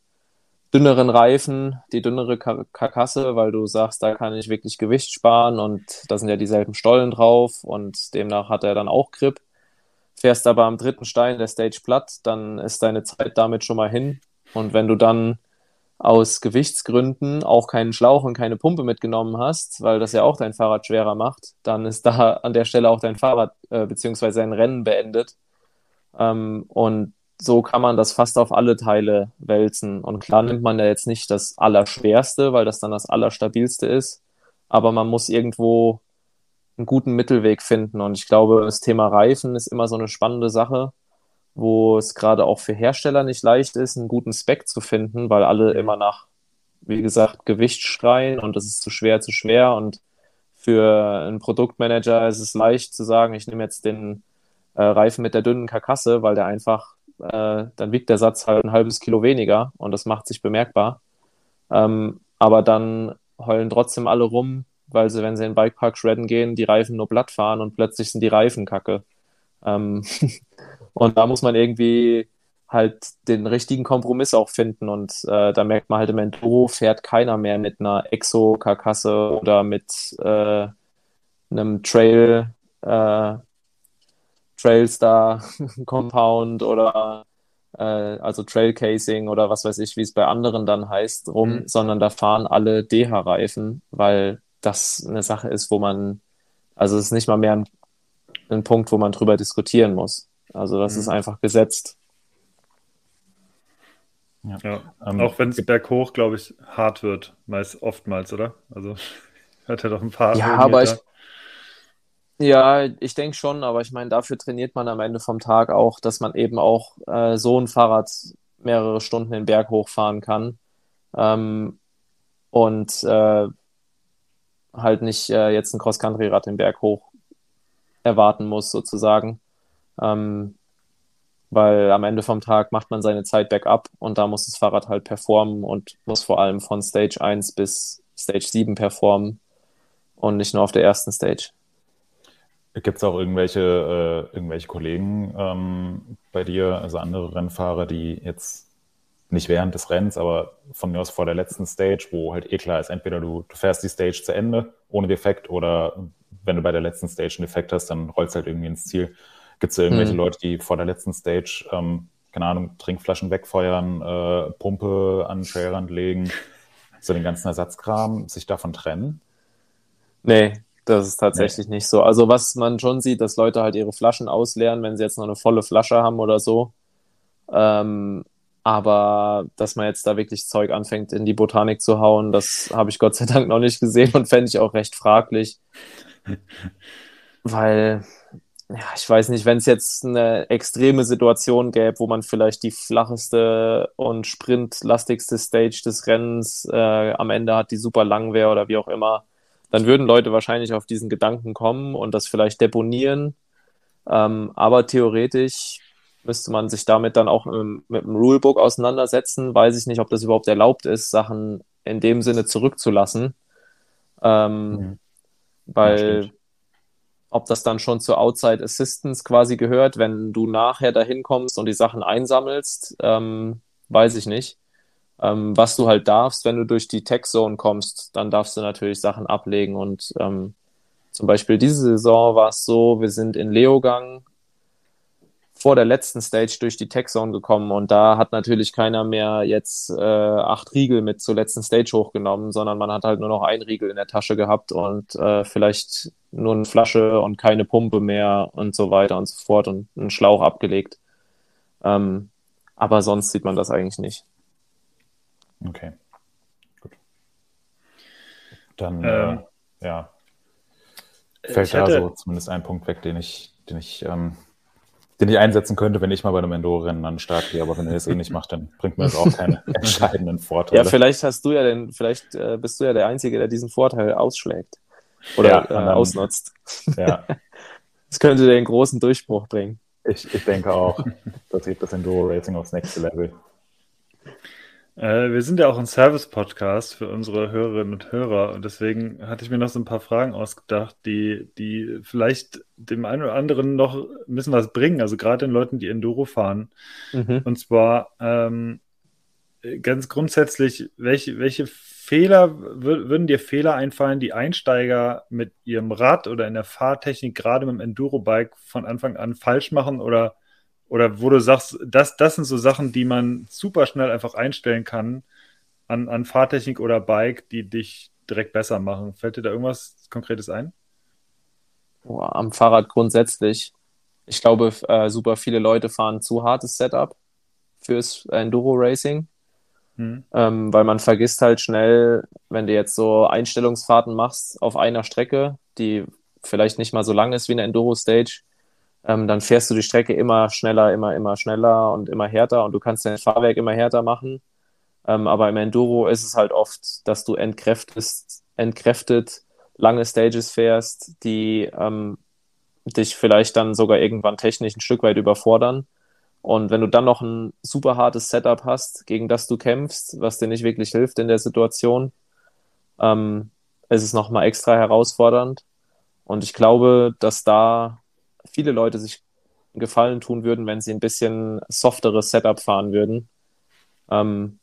dünneren Reifen, die dünnere Karkasse, weil du sagst, da kann ich wirklich Gewicht sparen und da sind ja dieselben Stollen drauf und demnach hat er dann auch Grip. Fährst aber am dritten Stein der Stage platt, dann ist deine Zeit damit schon mal hin. Und wenn du dann aus Gewichtsgründen auch keinen Schlauch und keine Pumpe mitgenommen hast, weil das ja auch dein Fahrrad schwerer macht, dann ist da [LAUGHS] an der Stelle auch dein Fahrrad äh, bzw. dein Rennen beendet. Ähm, und so kann man das fast auf alle Teile wälzen. Und klar nimmt man ja jetzt nicht das Allerschwerste, weil das dann das Allerstabilste ist, aber man muss irgendwo einen guten Mittelweg finden. Und ich glaube, das Thema Reifen ist immer so eine spannende Sache wo es gerade auch für Hersteller nicht leicht ist, einen guten Spec zu finden, weil alle immer nach, wie gesagt, Gewicht schreien und das ist zu schwer, zu schwer. Und für einen Produktmanager ist es leicht zu sagen, ich nehme jetzt den äh, Reifen mit der dünnen Karkasse, weil der einfach, äh, dann wiegt der Satz halt ein halbes Kilo weniger und das macht sich bemerkbar. Ähm, aber dann heulen trotzdem alle rum, weil sie, wenn sie in den Bikepark shredden gehen, die Reifen nur platt fahren und plötzlich sind die Reifen kacke. Ähm, [LAUGHS] Und da muss man irgendwie halt den richtigen Kompromiss auch finden. Und äh, da merkt man halt im Enduro fährt keiner mehr mit einer Exo-Karkasse oder mit äh, einem Trail, äh, Trailstar Compound oder äh, also Trail Casing oder was weiß ich, wie es bei anderen dann heißt, rum, mhm. sondern da fahren alle DH-Reifen, weil das eine Sache ist, wo man, also es ist nicht mal mehr ein, ein Punkt, wo man drüber diskutieren muss. Also das mhm. ist einfach gesetzt. Ja. ja. Ähm, auch wenn es berghoch, glaube ich, hart wird, meist oftmals, oder? Also [LAUGHS] hat er doch ein paar. Ja, aber ich, ja, ich denke schon, aber ich meine, dafür trainiert man am Ende vom Tag auch, dass man eben auch äh, so ein Fahrrad mehrere Stunden den Berg hochfahren kann. Ähm, und äh, halt nicht äh, jetzt ein Cross-Country-Rad den Berg hoch erwarten muss, sozusagen. Ähm, weil am Ende vom Tag macht man seine Zeit bergab und da muss das Fahrrad halt performen und muss vor allem von Stage 1 bis Stage 7 performen und nicht nur auf der ersten Stage. Gibt es auch irgendwelche, äh, irgendwelche Kollegen ähm, bei dir, also andere Rennfahrer, die jetzt nicht während des Rennens, aber von mir aus vor der letzten Stage, wo halt eh klar ist, entweder du, du fährst die Stage zu Ende ohne Defekt oder wenn du bei der letzten Stage einen Defekt hast, dann rollst du halt irgendwie ins Ziel. Gibt es irgendwelche mhm. Leute, die vor der letzten Stage, ähm, keine Ahnung, Trinkflaschen wegfeuern, äh, Pumpe an den Trailrand legen, so den ganzen Ersatzkram, sich davon trennen? Nee, das ist tatsächlich nee. nicht so. Also was man schon sieht, dass Leute halt ihre Flaschen ausleeren, wenn sie jetzt noch eine volle Flasche haben oder so. Ähm, aber dass man jetzt da wirklich Zeug anfängt, in die Botanik zu hauen, das habe ich Gott sei Dank noch nicht gesehen und fände ich auch recht fraglich. [LAUGHS] Weil, ja, ich weiß nicht, wenn es jetzt eine extreme Situation gäbe, wo man vielleicht die flacheste und sprintlastigste Stage des Rennens äh, am Ende hat, die super lang wäre oder wie auch immer, dann würden Leute wahrscheinlich auf diesen Gedanken kommen und das vielleicht deponieren. Ähm, aber theoretisch müsste man sich damit dann auch ähm, mit dem Rulebook auseinandersetzen. Weiß ich nicht, ob das überhaupt erlaubt ist, Sachen in dem Sinne zurückzulassen. Ähm, mhm. Weil ja, ob das dann schon zur Outside Assistance quasi gehört, wenn du nachher dahin kommst und die Sachen einsammelst, ähm, weiß ich nicht. Ähm, was du halt darfst, wenn du durch die Tech Zone kommst, dann darfst du natürlich Sachen ablegen und ähm, zum Beispiel diese Saison war es so, wir sind in Leogang vor der letzten Stage durch die Tech Zone gekommen und da hat natürlich keiner mehr jetzt äh, acht Riegel mit zur letzten Stage hochgenommen, sondern man hat halt nur noch ein Riegel in der Tasche gehabt und äh, vielleicht nur eine Flasche und keine Pumpe mehr und so weiter und so fort und einen Schlauch abgelegt. Ähm, aber sonst sieht man das eigentlich nicht. Okay, gut. Dann, ähm, äh, ja, fällt da so zumindest ein Punkt weg, den ich, den ich ähm, den ich einsetzen könnte, wenn ich mal bei einem Enduro-Rennen an den Start gehe. Aber wenn er das eh nicht macht, dann bringt mir das auch keine [LAUGHS] entscheidenden Vorteile. Ja, vielleicht hast du ja den, vielleicht äh, bist du ja der Einzige, der diesen Vorteil ausschlägt oder ja, äh, ausnutzt. Ja. [LAUGHS] das könnte den großen Durchbruch bringen. Ich, ich denke auch. Das hebt das Enduro-Racing aufs nächste Level. Äh, wir sind ja auch ein Service-Podcast für unsere Hörerinnen und Hörer und deswegen hatte ich mir noch so ein paar Fragen ausgedacht, die, die vielleicht dem einen oder anderen noch ein bisschen was bringen, also gerade den Leuten, die Enduro fahren. Mhm. Und zwar ähm, ganz grundsätzlich, welche, welche Fehler, würden dir Fehler einfallen, die Einsteiger mit ihrem Rad oder in der Fahrtechnik, gerade mit dem Enduro-Bike von Anfang an falsch machen oder oder wo du sagst, das, das sind so Sachen, die man super schnell einfach einstellen kann an, an Fahrtechnik oder Bike, die dich direkt besser machen. Fällt dir da irgendwas Konkretes ein? Boah, am Fahrrad grundsätzlich. Ich glaube, äh, super viele Leute fahren zu hartes Setup fürs Enduro Racing. Hm. Ähm, weil man vergisst halt schnell, wenn du jetzt so Einstellungsfahrten machst auf einer Strecke, die vielleicht nicht mal so lang ist wie eine Enduro Stage, ähm, dann fährst du die Strecke immer schneller, immer, immer schneller und immer härter und du kannst dein Fahrwerk immer härter machen. Ähm, aber im Enduro ist es halt oft, dass du entkräftest, entkräftet lange Stages fährst, die ähm, dich vielleicht dann sogar irgendwann technisch ein Stück weit überfordern. Und wenn du dann noch ein super hartes Setup hast, gegen das du kämpfst, was dir nicht wirklich hilft in der Situation, ähm, ist es nochmal extra herausfordernd. Und ich glaube, dass da viele Leute sich Gefallen tun würden, wenn sie ein bisschen softeres Setup fahren würden. Ähm,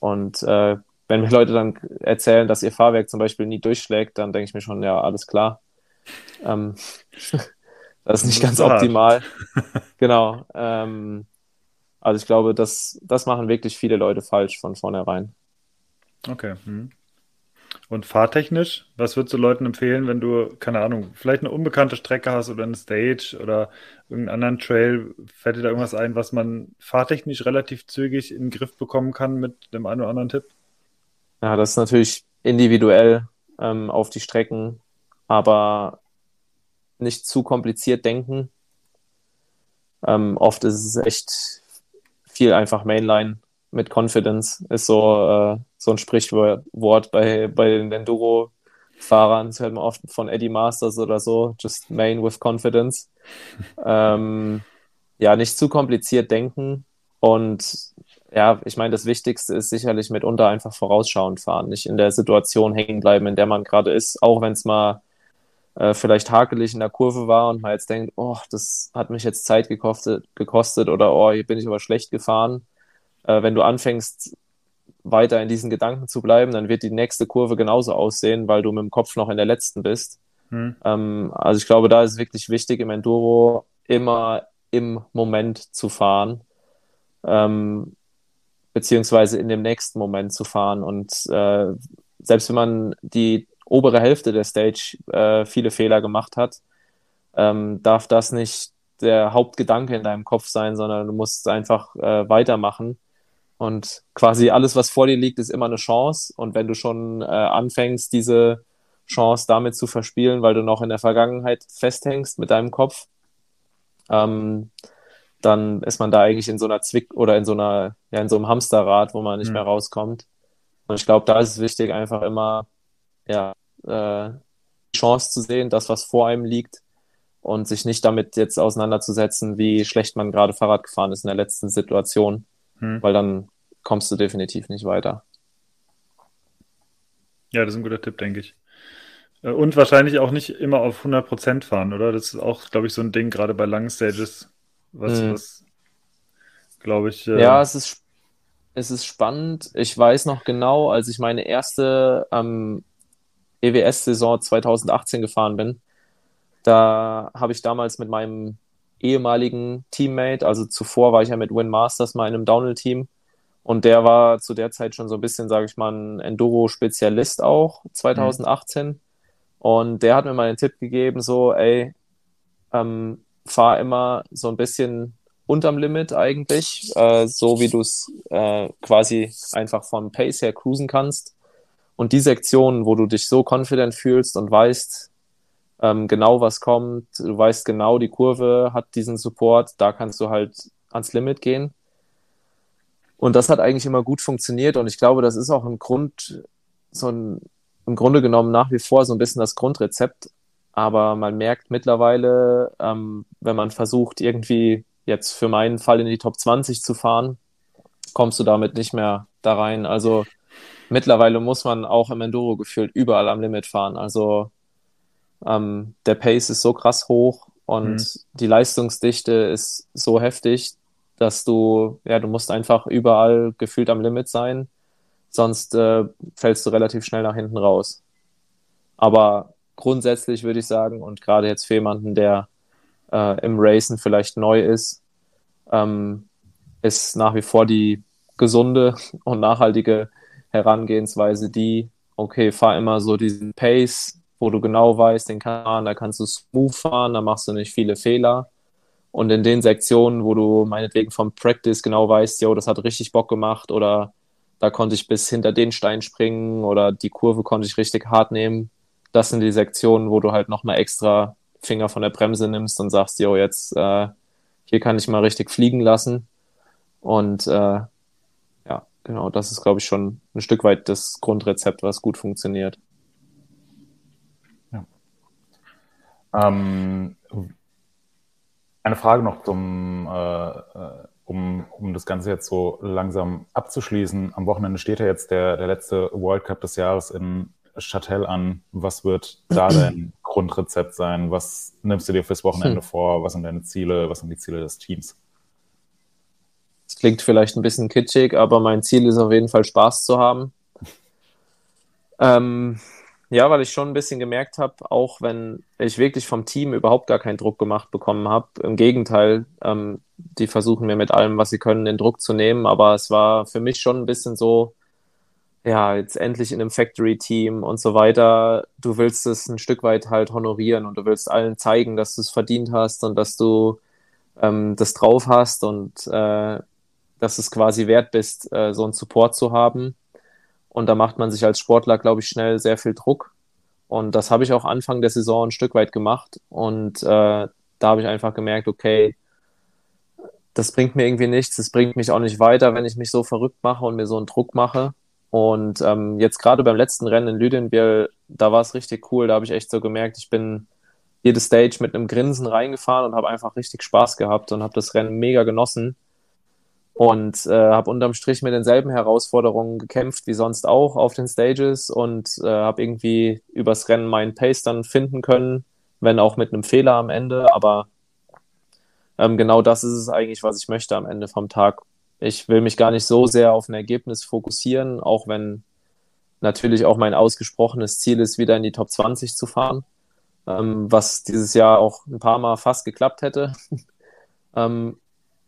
und äh, wenn mir Leute dann erzählen, dass ihr Fahrwerk zum Beispiel nie durchschlägt, dann denke ich mir schon, ja, alles klar. Ähm, [LAUGHS] das ist nicht ganz optimal. [LAUGHS] genau. Ähm, also ich glaube, das, das machen wirklich viele Leute falsch von vornherein. Okay. Hm. Und fahrtechnisch, was würdest du Leuten empfehlen, wenn du, keine Ahnung, vielleicht eine unbekannte Strecke hast oder eine Stage oder irgendeinen anderen Trail? Fällt dir da irgendwas ein, was man fahrtechnisch relativ zügig in den Griff bekommen kann mit dem einen oder anderen Tipp? Ja, das ist natürlich individuell ähm, auf die Strecken, aber nicht zu kompliziert denken. Ähm, oft ist es echt viel einfach Mainline mit Confidence ist so, äh, so ein Sprichwort bei, bei den Enduro-Fahrern. Das hört man oft von Eddie Masters oder so. Just main with confidence. [LAUGHS] ähm, ja, nicht zu kompliziert denken. Und ja, ich meine, das Wichtigste ist sicherlich mitunter einfach vorausschauend fahren. Nicht in der Situation hängen bleiben, in der man gerade ist, auch wenn es mal äh, vielleicht hakelig in der Kurve war und man jetzt denkt, oh, das hat mich jetzt Zeit gekostet, gekostet oder oh, hier bin ich aber schlecht gefahren. Äh, wenn du anfängst, weiter in diesen Gedanken zu bleiben, dann wird die nächste Kurve genauso aussehen, weil du mit dem Kopf noch in der letzten bist. Hm. Ähm, also ich glaube, da ist wirklich wichtig, im Enduro immer im Moment zu fahren, ähm, beziehungsweise in dem nächsten Moment zu fahren. Und äh, selbst wenn man die obere Hälfte der Stage äh, viele Fehler gemacht hat, ähm, darf das nicht der Hauptgedanke in deinem Kopf sein, sondern du musst einfach äh, weitermachen. Und quasi alles, was vor dir liegt, ist immer eine Chance. Und wenn du schon äh, anfängst, diese Chance damit zu verspielen, weil du noch in der Vergangenheit festhängst mit deinem Kopf, ähm, dann ist man da eigentlich in so einer Zwick oder in so einer, ja, in so einem Hamsterrad, wo man nicht mhm. mehr rauskommt. Und ich glaube, da ist es wichtig, einfach immer, ja, äh, Chance zu sehen, das, was vor einem liegt und sich nicht damit jetzt auseinanderzusetzen, wie schlecht man gerade Fahrrad gefahren ist in der letzten Situation, hm. weil dann kommst du definitiv nicht weiter. Ja, das ist ein guter Tipp, denke ich. Äh, und wahrscheinlich auch nicht immer auf 100% fahren, oder? Das ist auch, glaube ich, so ein Ding, gerade bei langen Stages, was, hm. was glaube ich. Äh... Ja, es ist, es ist spannend. Ich weiß noch genau, als ich meine erste ähm, EWS-Saison 2018 gefahren bin. Da habe ich damals mit meinem ehemaligen Teammate, also zuvor war ich ja mit Win Masters mal in einem Downhill-Team. Und der war zu der Zeit schon so ein bisschen, sage ich mal, ein Enduro-Spezialist auch 2018 mhm. und der hat mir mal einen Tipp gegeben, so, ey, ähm, fahr immer so ein bisschen unterm Limit eigentlich, äh, so wie du es äh, quasi einfach vom Pace her cruisen kannst. Und die Sektionen, wo du dich so confident fühlst und weißt ähm, genau, was kommt, du weißt genau, die Kurve hat diesen Support, da kannst du halt ans Limit gehen. Und das hat eigentlich immer gut funktioniert und ich glaube, das ist auch im Grund, so ein, im Grunde genommen nach wie vor so ein bisschen das Grundrezept. Aber man merkt mittlerweile, ähm, wenn man versucht, irgendwie jetzt für meinen Fall in die Top 20 zu fahren, kommst du damit nicht mehr da rein. Also mittlerweile muss man auch im Enduro gefühlt überall am Limit fahren. Also ähm, der Pace ist so krass hoch und mhm. die Leistungsdichte ist so heftig, dass du, ja, du musst einfach überall gefühlt am Limit sein, sonst äh, fällst du relativ schnell nach hinten raus. Aber grundsätzlich würde ich sagen, und gerade jetzt für jemanden, der äh, im Racen vielleicht neu ist, ähm, ist nach wie vor die gesunde und nachhaltige Herangehensweise die, okay, fahr immer so diesen Pace, wo du genau weißt, den kann, da kannst du smooth fahren, da machst du nicht viele Fehler. Und in den Sektionen, wo du meinetwegen vom Practice genau weißt, yo, das hat richtig Bock gemacht oder da konnte ich bis hinter den Stein springen oder die Kurve konnte ich richtig hart nehmen. Das sind die Sektionen, wo du halt nochmal extra Finger von der Bremse nimmst und sagst, yo, jetzt äh, hier kann ich mal richtig fliegen lassen. Und äh, Genau, das ist, glaube ich, schon ein Stück weit das Grundrezept, was gut funktioniert. Ja. Ähm, eine Frage noch zum, äh, äh, um, um das Ganze jetzt so langsam abzuschließen. Am Wochenende steht ja jetzt der, der letzte World Cup des Jahres in Châtel an. Was wird da [CLEARS THROAT] dein Grundrezept sein? Was nimmst du dir fürs Wochenende hm. vor? Was sind deine Ziele? Was sind die Ziele des Teams? Das klingt vielleicht ein bisschen kitschig, aber mein Ziel ist auf jeden Fall Spaß zu haben. Ähm, ja, weil ich schon ein bisschen gemerkt habe, auch wenn ich wirklich vom Team überhaupt gar keinen Druck gemacht bekommen habe. Im Gegenteil, ähm, die versuchen mir mit allem, was sie können, den Druck zu nehmen. Aber es war für mich schon ein bisschen so, ja, jetzt endlich in einem Factory-Team und so weiter. Du willst es ein Stück weit halt honorieren und du willst allen zeigen, dass du es verdient hast und dass du ähm, das drauf hast und äh, dass es quasi wert bist, äh, so einen Support zu haben. Und da macht man sich als Sportler, glaube ich, schnell sehr viel Druck. Und das habe ich auch Anfang der Saison ein Stück weit gemacht. Und äh, da habe ich einfach gemerkt, okay, das bringt mir irgendwie nichts, das bringt mich auch nicht weiter, wenn ich mich so verrückt mache und mir so einen Druck mache. Und ähm, jetzt gerade beim letzten Rennen in Lüdenbiel, da war es richtig cool, da habe ich echt so gemerkt, ich bin jede Stage mit einem Grinsen reingefahren und habe einfach richtig Spaß gehabt und habe das Rennen mega genossen. Und äh, habe unterm Strich mit denselben Herausforderungen gekämpft wie sonst auch auf den Stages und äh, habe irgendwie übers Rennen meinen Pace dann finden können, wenn auch mit einem Fehler am Ende, aber ähm, genau das ist es eigentlich, was ich möchte am Ende vom Tag. Ich will mich gar nicht so sehr auf ein Ergebnis fokussieren, auch wenn natürlich auch mein ausgesprochenes Ziel ist, wieder in die Top 20 zu fahren, ähm, was dieses Jahr auch ein paar Mal fast geklappt hätte. [LAUGHS] ähm,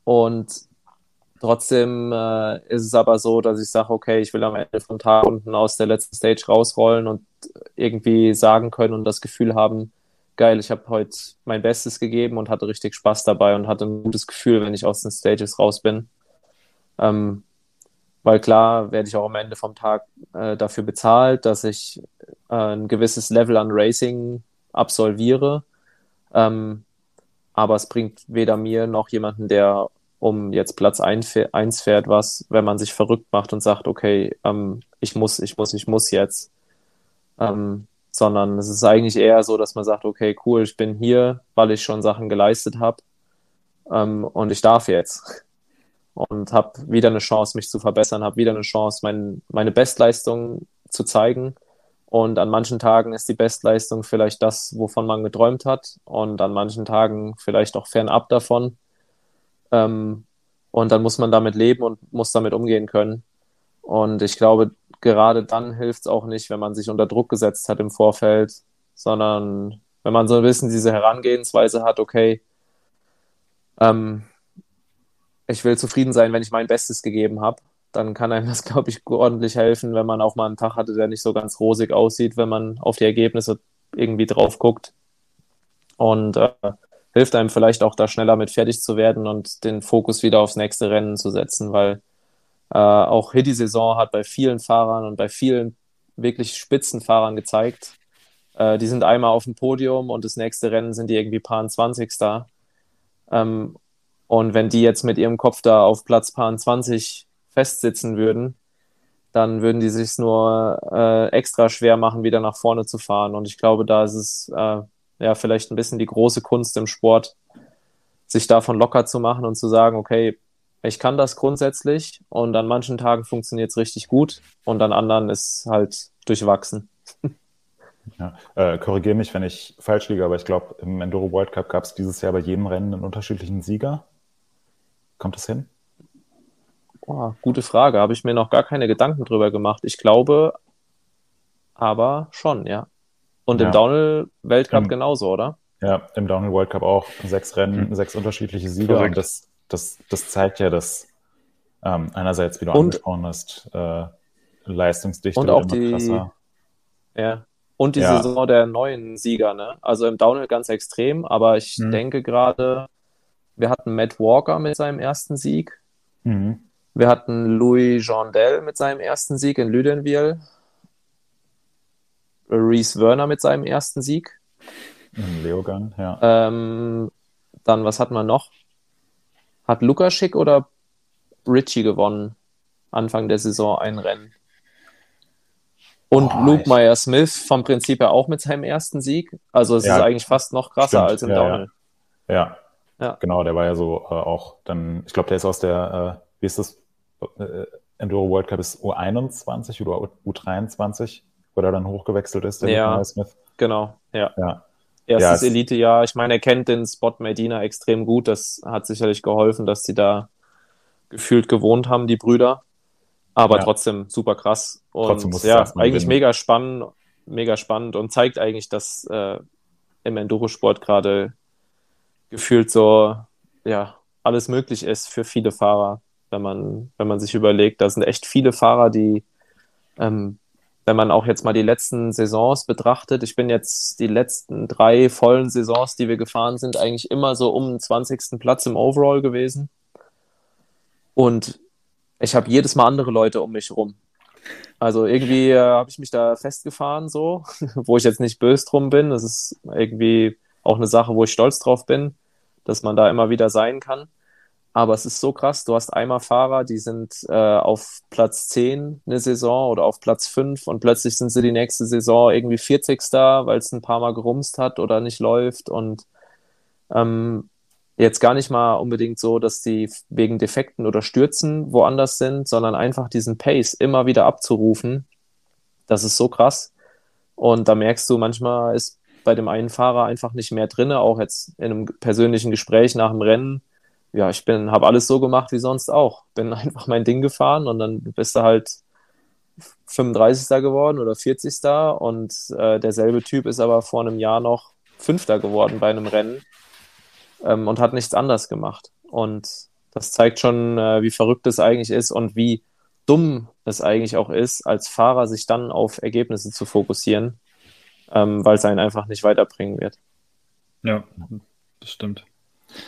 und trotzdem äh, ist es aber so, dass ich sage, okay, ich will am Ende vom Tag unten aus der letzten Stage rausrollen und irgendwie sagen können und das Gefühl haben, geil, ich habe heute mein Bestes gegeben und hatte richtig Spaß dabei und hatte ein gutes Gefühl, wenn ich aus den Stages raus bin. Ähm, weil klar werde ich auch am Ende vom Tag äh, dafür bezahlt, dass ich äh, ein gewisses Level an Racing absolviere. Ähm, aber es bringt weder mir noch jemanden, der um jetzt Platz 1 fährt, was, wenn man sich verrückt macht und sagt, okay, ähm, ich muss, ich muss, ich muss jetzt. Ähm, sondern es ist eigentlich eher so, dass man sagt, okay, cool, ich bin hier, weil ich schon Sachen geleistet habe ähm, und ich darf jetzt und habe wieder eine Chance, mich zu verbessern, habe wieder eine Chance, mein, meine Bestleistung zu zeigen. Und an manchen Tagen ist die Bestleistung vielleicht das, wovon man geträumt hat, und an manchen Tagen vielleicht auch fernab davon. Ähm, und dann muss man damit leben und muss damit umgehen können. Und ich glaube, gerade dann hilft es auch nicht, wenn man sich unter Druck gesetzt hat im Vorfeld, sondern wenn man so ein bisschen diese Herangehensweise hat, okay, ähm, ich will zufrieden sein, wenn ich mein Bestes gegeben habe, dann kann einem [LAUGHS] das, glaube ich, ordentlich helfen, wenn man auch mal einen Tag hatte, der nicht so ganz rosig aussieht, wenn man auf die Ergebnisse irgendwie drauf guckt. Und äh, hilft einem vielleicht auch da schneller mit fertig zu werden und den Fokus wieder aufs nächste Rennen zu setzen, weil äh, auch hier die Saison hat bei vielen Fahrern und bei vielen wirklich Spitzenfahrern gezeigt, äh, die sind einmal auf dem Podium und das nächste Rennen sind die irgendwie Paar 20. Ähm, und wenn die jetzt mit ihrem Kopf da auf Platz Paar 20 festsitzen würden, dann würden die sich nur äh, extra schwer machen, wieder nach vorne zu fahren. Und ich glaube, da ist es äh, ja vielleicht ein bisschen die große Kunst im Sport, sich davon locker zu machen und zu sagen, okay, ich kann das grundsätzlich und an manchen Tagen funktioniert es richtig gut und an anderen ist halt durchwachsen. Ja, äh, Korrigiere mich, wenn ich falsch liege, aber ich glaube, im Enduro World Cup gab es dieses Jahr bei jedem Rennen einen unterschiedlichen Sieger. Kommt das hin? Oh, gute Frage. Habe ich mir noch gar keine Gedanken drüber gemacht. Ich glaube aber schon, ja. Und ja. im Downhill-Weltcup genauso, oder? Ja, im Downhill World Cup auch. Sechs Rennen, mhm. sechs unterschiedliche Sieger. Und das das, das zeigt ja, dass ähm, einerseits, wie du und, angesprochen hast, äh, Leistungsdichte und auch die, krasser. Ja. Und die ja. Saison der neuen Sieger, ne? Also im Downhill ganz extrem, aber ich mhm. denke gerade, wir hatten Matt Walker mit seinem ersten Sieg. Mhm. Wir hatten Louis Jandel mit seinem ersten Sieg in Lüdenwil. Reese Werner mit seinem ersten Sieg. In Leogang, ja. Ähm, dann, was hatten wir noch? Hat Lukaschik oder Richie gewonnen? Anfang der Saison ein Rennen. Und oh, Luke Meyer Smith vom Prinzip her auch mit seinem ersten Sieg. Also es ja, ist eigentlich fast noch krasser stimmt, als im ja, Downhill. Ja. ja. ja, genau, der war ja so äh, auch dann, ich glaube, der ist aus der, äh, wie ist das? Äh, Enduro World Cup ist U21 oder U23, wo der dann hochgewechselt ist, der ja, Smith. Genau, ja. ja erstes ja, Elite-Jahr. Ich meine, er kennt den Spot Medina extrem gut. Das hat sicherlich geholfen, dass sie da gefühlt gewohnt haben, die Brüder. Aber ja. trotzdem super krass. Und ja, eigentlich mega spannend, mega spannend und zeigt eigentlich, dass äh, im Enduro-Sport gerade gefühlt so, ja, alles möglich ist für viele Fahrer, wenn man, wenn man sich überlegt, da sind echt viele Fahrer, die ähm, wenn man auch jetzt mal die letzten Saisons betrachtet, ich bin jetzt die letzten drei vollen Saisons, die wir gefahren sind, eigentlich immer so um den 20. Platz im Overall gewesen. Und ich habe jedes Mal andere Leute um mich rum. Also irgendwie äh, habe ich mich da festgefahren, so, [LAUGHS] wo ich jetzt nicht böse drum bin. Das ist irgendwie auch eine Sache, wo ich stolz drauf bin, dass man da immer wieder sein kann. Aber es ist so krass, du hast einmal Fahrer, die sind äh, auf Platz 10 eine Saison oder auf Platz 5 und plötzlich sind sie die nächste Saison irgendwie 40. weil es ein paar Mal gerumst hat oder nicht läuft. Und ähm, jetzt gar nicht mal unbedingt so, dass die wegen Defekten oder Stürzen woanders sind, sondern einfach diesen Pace immer wieder abzurufen. Das ist so krass. Und da merkst du, manchmal ist bei dem einen Fahrer einfach nicht mehr drin, auch jetzt in einem persönlichen Gespräch nach dem Rennen. Ja, ich bin, habe alles so gemacht wie sonst auch. Bin [LAUGHS] einfach mein Ding gefahren und dann bist du halt 35. geworden oder 40. und äh, derselbe Typ ist aber vor einem Jahr noch Fünfter geworden bei einem Rennen ähm, und hat nichts anders gemacht. Und das zeigt schon, äh, wie verrückt es eigentlich ist und wie dumm es eigentlich auch ist, als Fahrer sich dann auf Ergebnisse zu fokussieren, ähm, weil es einen einfach nicht weiterbringen wird. Ja, das stimmt.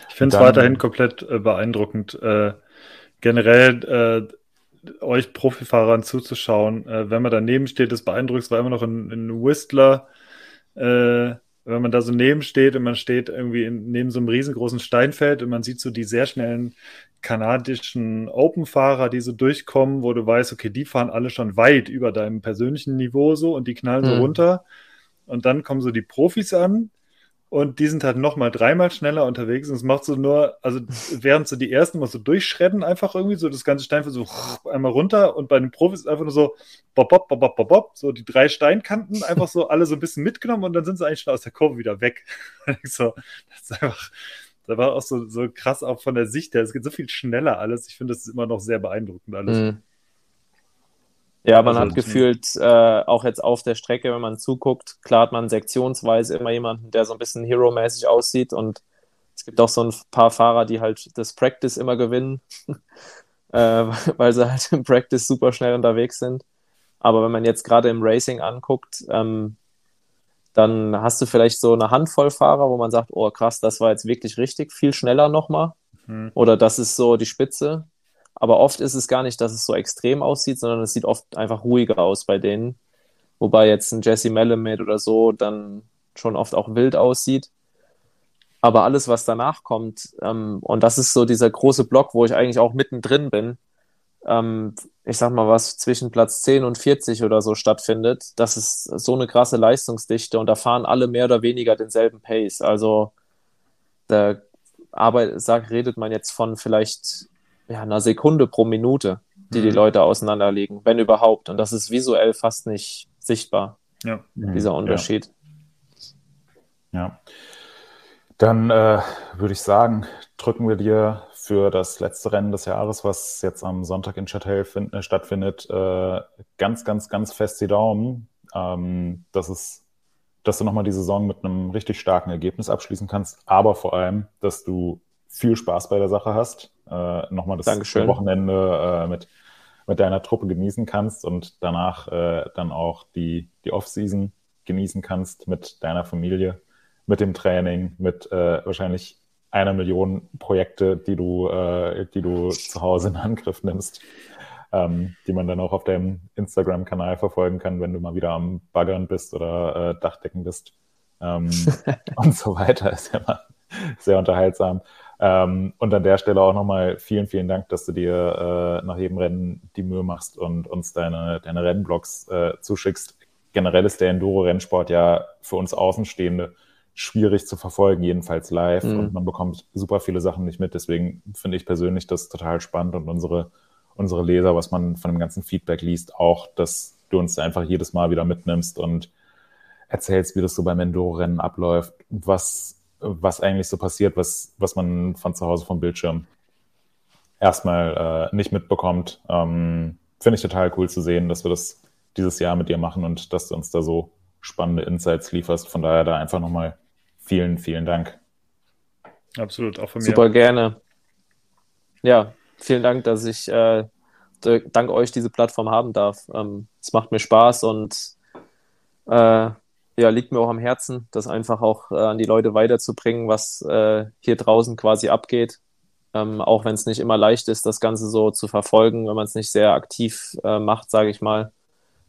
Ich finde es weiterhin komplett äh, beeindruckend, äh, generell äh, euch Profifahrern zuzuschauen. Äh, wenn man daneben steht, das beeindruckt, es war immer noch ein, ein Whistler, äh, wenn man da so neben steht und man steht irgendwie in, neben so einem riesengroßen Steinfeld und man sieht so die sehr schnellen kanadischen Open-Fahrer, die so durchkommen, wo du weißt, okay, die fahren alle schon weit über deinem persönlichen Niveau so und die knallen so mhm. runter. Und dann kommen so die Profis an und die sind halt nochmal dreimal schneller unterwegs und es macht so nur, also [LAUGHS] während so die ersten mal so durchschredden, einfach irgendwie so das ganze Steinfeld so [LAUGHS] einmal runter und bei den Profis ist einfach nur so bop, bop, bop, bop, bop, so die drei Steinkanten einfach so alle so ein bisschen mitgenommen und dann sind sie eigentlich schon aus der Kurve wieder weg. [LAUGHS] so, das ist einfach, da war auch so, so krass auch von der Sicht her, es geht so viel schneller alles. Ich finde, das ist immer noch sehr beeindruckend alles. Mhm. Ja, man also, hat gefühlt äh, auch jetzt auf der Strecke, wenn man zuguckt, klar hat man sektionsweise immer jemanden, der so ein bisschen hero-mäßig aussieht und es gibt auch so ein paar Fahrer, die halt das Practice immer gewinnen, [LAUGHS] äh, weil sie halt im Practice super schnell unterwegs sind. Aber wenn man jetzt gerade im Racing anguckt, ähm, dann hast du vielleicht so eine Handvoll Fahrer, wo man sagt, oh krass, das war jetzt wirklich richtig, viel schneller nochmal. Mhm. Oder das ist so die Spitze. Aber oft ist es gar nicht, dass es so extrem aussieht, sondern es sieht oft einfach ruhiger aus bei denen. Wobei jetzt ein Jesse Melamed oder so dann schon oft auch wild aussieht. Aber alles, was danach kommt, ähm, und das ist so dieser große Block, wo ich eigentlich auch mittendrin bin, ähm, ich sag mal, was zwischen Platz 10 und 40 oder so stattfindet, das ist so eine krasse Leistungsdichte und da fahren alle mehr oder weniger denselben Pace. Also da Arbeit, sag, redet man jetzt von vielleicht ja, einer Sekunde pro Minute, die mhm. die Leute auseinanderlegen, wenn überhaupt. Und das ist visuell fast nicht sichtbar, ja. dieser Unterschied. Ja. ja. Dann äh, würde ich sagen, drücken wir dir für das letzte Rennen des Jahres, was jetzt am Sonntag in Châtel äh, stattfindet, äh, ganz, ganz, ganz fest die Daumen. Ähm, dass, es, dass du nochmal die Saison mit einem richtig starken Ergebnis abschließen kannst, aber vor allem, dass du viel Spaß bei der Sache hast, äh, nochmal das Dankeschön. Wochenende äh, mit, mit deiner Truppe genießen kannst und danach äh, dann auch die, die Off-Season genießen kannst mit deiner Familie, mit dem Training, mit äh, wahrscheinlich einer Million Projekte, die du, äh, die du zu Hause in Angriff nimmst, ähm, die man dann auch auf deinem Instagram-Kanal verfolgen kann, wenn du mal wieder am Baggern bist oder äh, Dachdecken bist ähm, [LAUGHS] und so weiter. Ist ja immer sehr unterhaltsam. Ähm, und an der Stelle auch nochmal vielen, vielen Dank, dass du dir äh, nach jedem Rennen die Mühe machst und uns deine, deine Rennblogs äh, zuschickst. Generell ist der Enduro-Rennsport ja für uns Außenstehende schwierig zu verfolgen, jedenfalls live. Mhm. Und man bekommt super viele Sachen nicht mit. Deswegen finde ich persönlich das total spannend und unsere, unsere Leser, was man von dem ganzen Feedback liest, auch, dass du uns einfach jedes Mal wieder mitnimmst und erzählst, wie das so beim Enduro-Rennen abläuft, was was eigentlich so passiert, was, was man von zu Hause vom Bildschirm erstmal äh, nicht mitbekommt. Ähm, Finde ich total cool zu sehen, dass wir das dieses Jahr mit dir machen und dass du uns da so spannende Insights lieferst. Von daher da einfach nochmal vielen, vielen Dank. Absolut, auch von mir. Super gerne. Ja, vielen Dank, dass ich äh, dank euch diese Plattform haben darf. Ähm, es macht mir Spaß und äh, ja, liegt mir auch am Herzen, das einfach auch äh, an die Leute weiterzubringen, was äh, hier draußen quasi abgeht. Ähm, auch wenn es nicht immer leicht ist, das Ganze so zu verfolgen, wenn man es nicht sehr aktiv äh, macht, sage ich mal.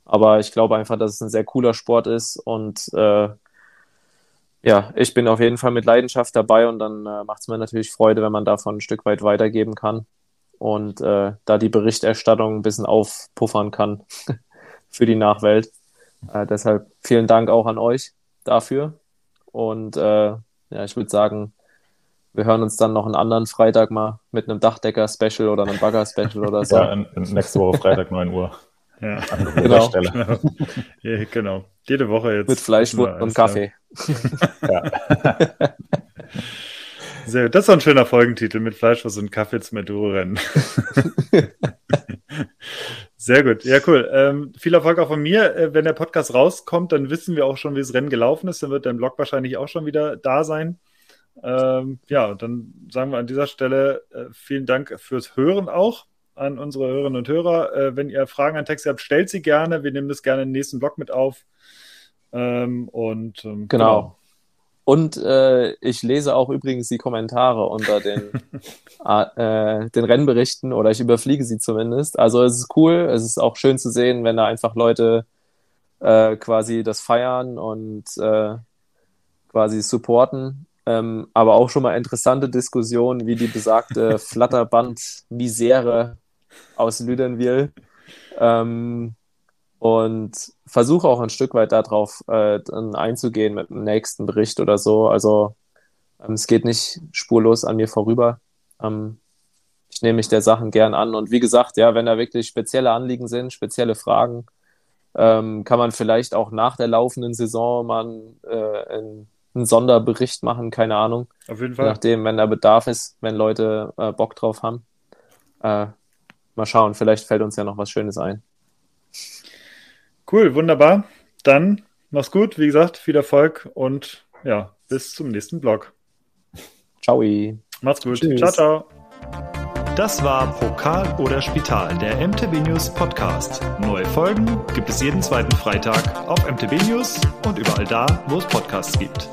Aber ich glaube einfach, dass es ein sehr cooler Sport ist und äh, ja, ich bin auf jeden Fall mit Leidenschaft dabei und dann äh, macht es mir natürlich Freude, wenn man davon ein Stück weit weitergeben kann und äh, da die Berichterstattung ein bisschen aufpuffern kann [LAUGHS] für die Nachwelt. Äh, deshalb vielen Dank auch an euch dafür. Und äh, ja, ich würde sagen, wir hören uns dann noch einen anderen Freitag mal mit einem Dachdecker-Special oder einem Bagger-Special oder so. Ja, nächste Woche Freitag 9 Uhr. [LAUGHS] Ja, Genau. genau. Ja, genau. Jede Woche jetzt. Mit Fleisch Mal und Kaffee. Ja. [LAUGHS] Sehr, das ist ein schöner Folgentitel mit Fleischwurst und Kaffee zum Enduro-Rennen. [LAUGHS] Sehr gut. Ja, cool. Ähm, viel Erfolg auch von mir. Äh, wenn der Podcast rauskommt, dann wissen wir auch schon, wie das Rennen gelaufen ist. Dann wird dein Blog wahrscheinlich auch schon wieder da sein. Ähm, ja, dann sagen wir an dieser Stelle äh, vielen Dank fürs Hören auch an unsere Hörerinnen und Hörer. Äh, wenn ihr Fragen an Texte habt, stellt sie gerne. Wir nehmen das gerne im nächsten Blog mit auf. Ähm, und ähm, Genau. Und äh, ich lese auch übrigens die Kommentare unter den, [LAUGHS] äh, den Rennberichten oder ich überfliege sie zumindest. Also es ist cool, es ist auch schön zu sehen, wenn da einfach Leute äh, quasi das feiern und äh, quasi supporten. Ähm, aber auch schon mal interessante Diskussionen, wie die besagte [LAUGHS] Flatterband-Misere aus Lüdenwil. Ähm, und versuche auch ein Stück weit darauf äh, einzugehen mit dem nächsten Bericht oder so. Also ähm, es geht nicht spurlos an mir vorüber. Ähm, ich nehme mich der Sachen gern an. Und wie gesagt, ja, wenn da wirklich spezielle Anliegen sind, spezielle Fragen, ähm, kann man vielleicht auch nach der laufenden Saison mal einen, äh, einen, einen Sonderbericht machen, keine Ahnung. Auf jeden Je Fall. nachdem, wenn da Bedarf ist, wenn Leute äh, Bock drauf haben. Äh, mal schauen, vielleicht fällt uns ja noch was Schönes ein. Cool, wunderbar. Dann mach's gut. Wie gesagt, viel Erfolg und ja, bis zum nächsten Blog. Ciao. Macht's gut. Tschüss. Ciao, ciao. Das war Pokal oder Spital, der MTB News Podcast. Neue Folgen gibt es jeden zweiten Freitag auf MTB News und überall da, wo es Podcasts gibt.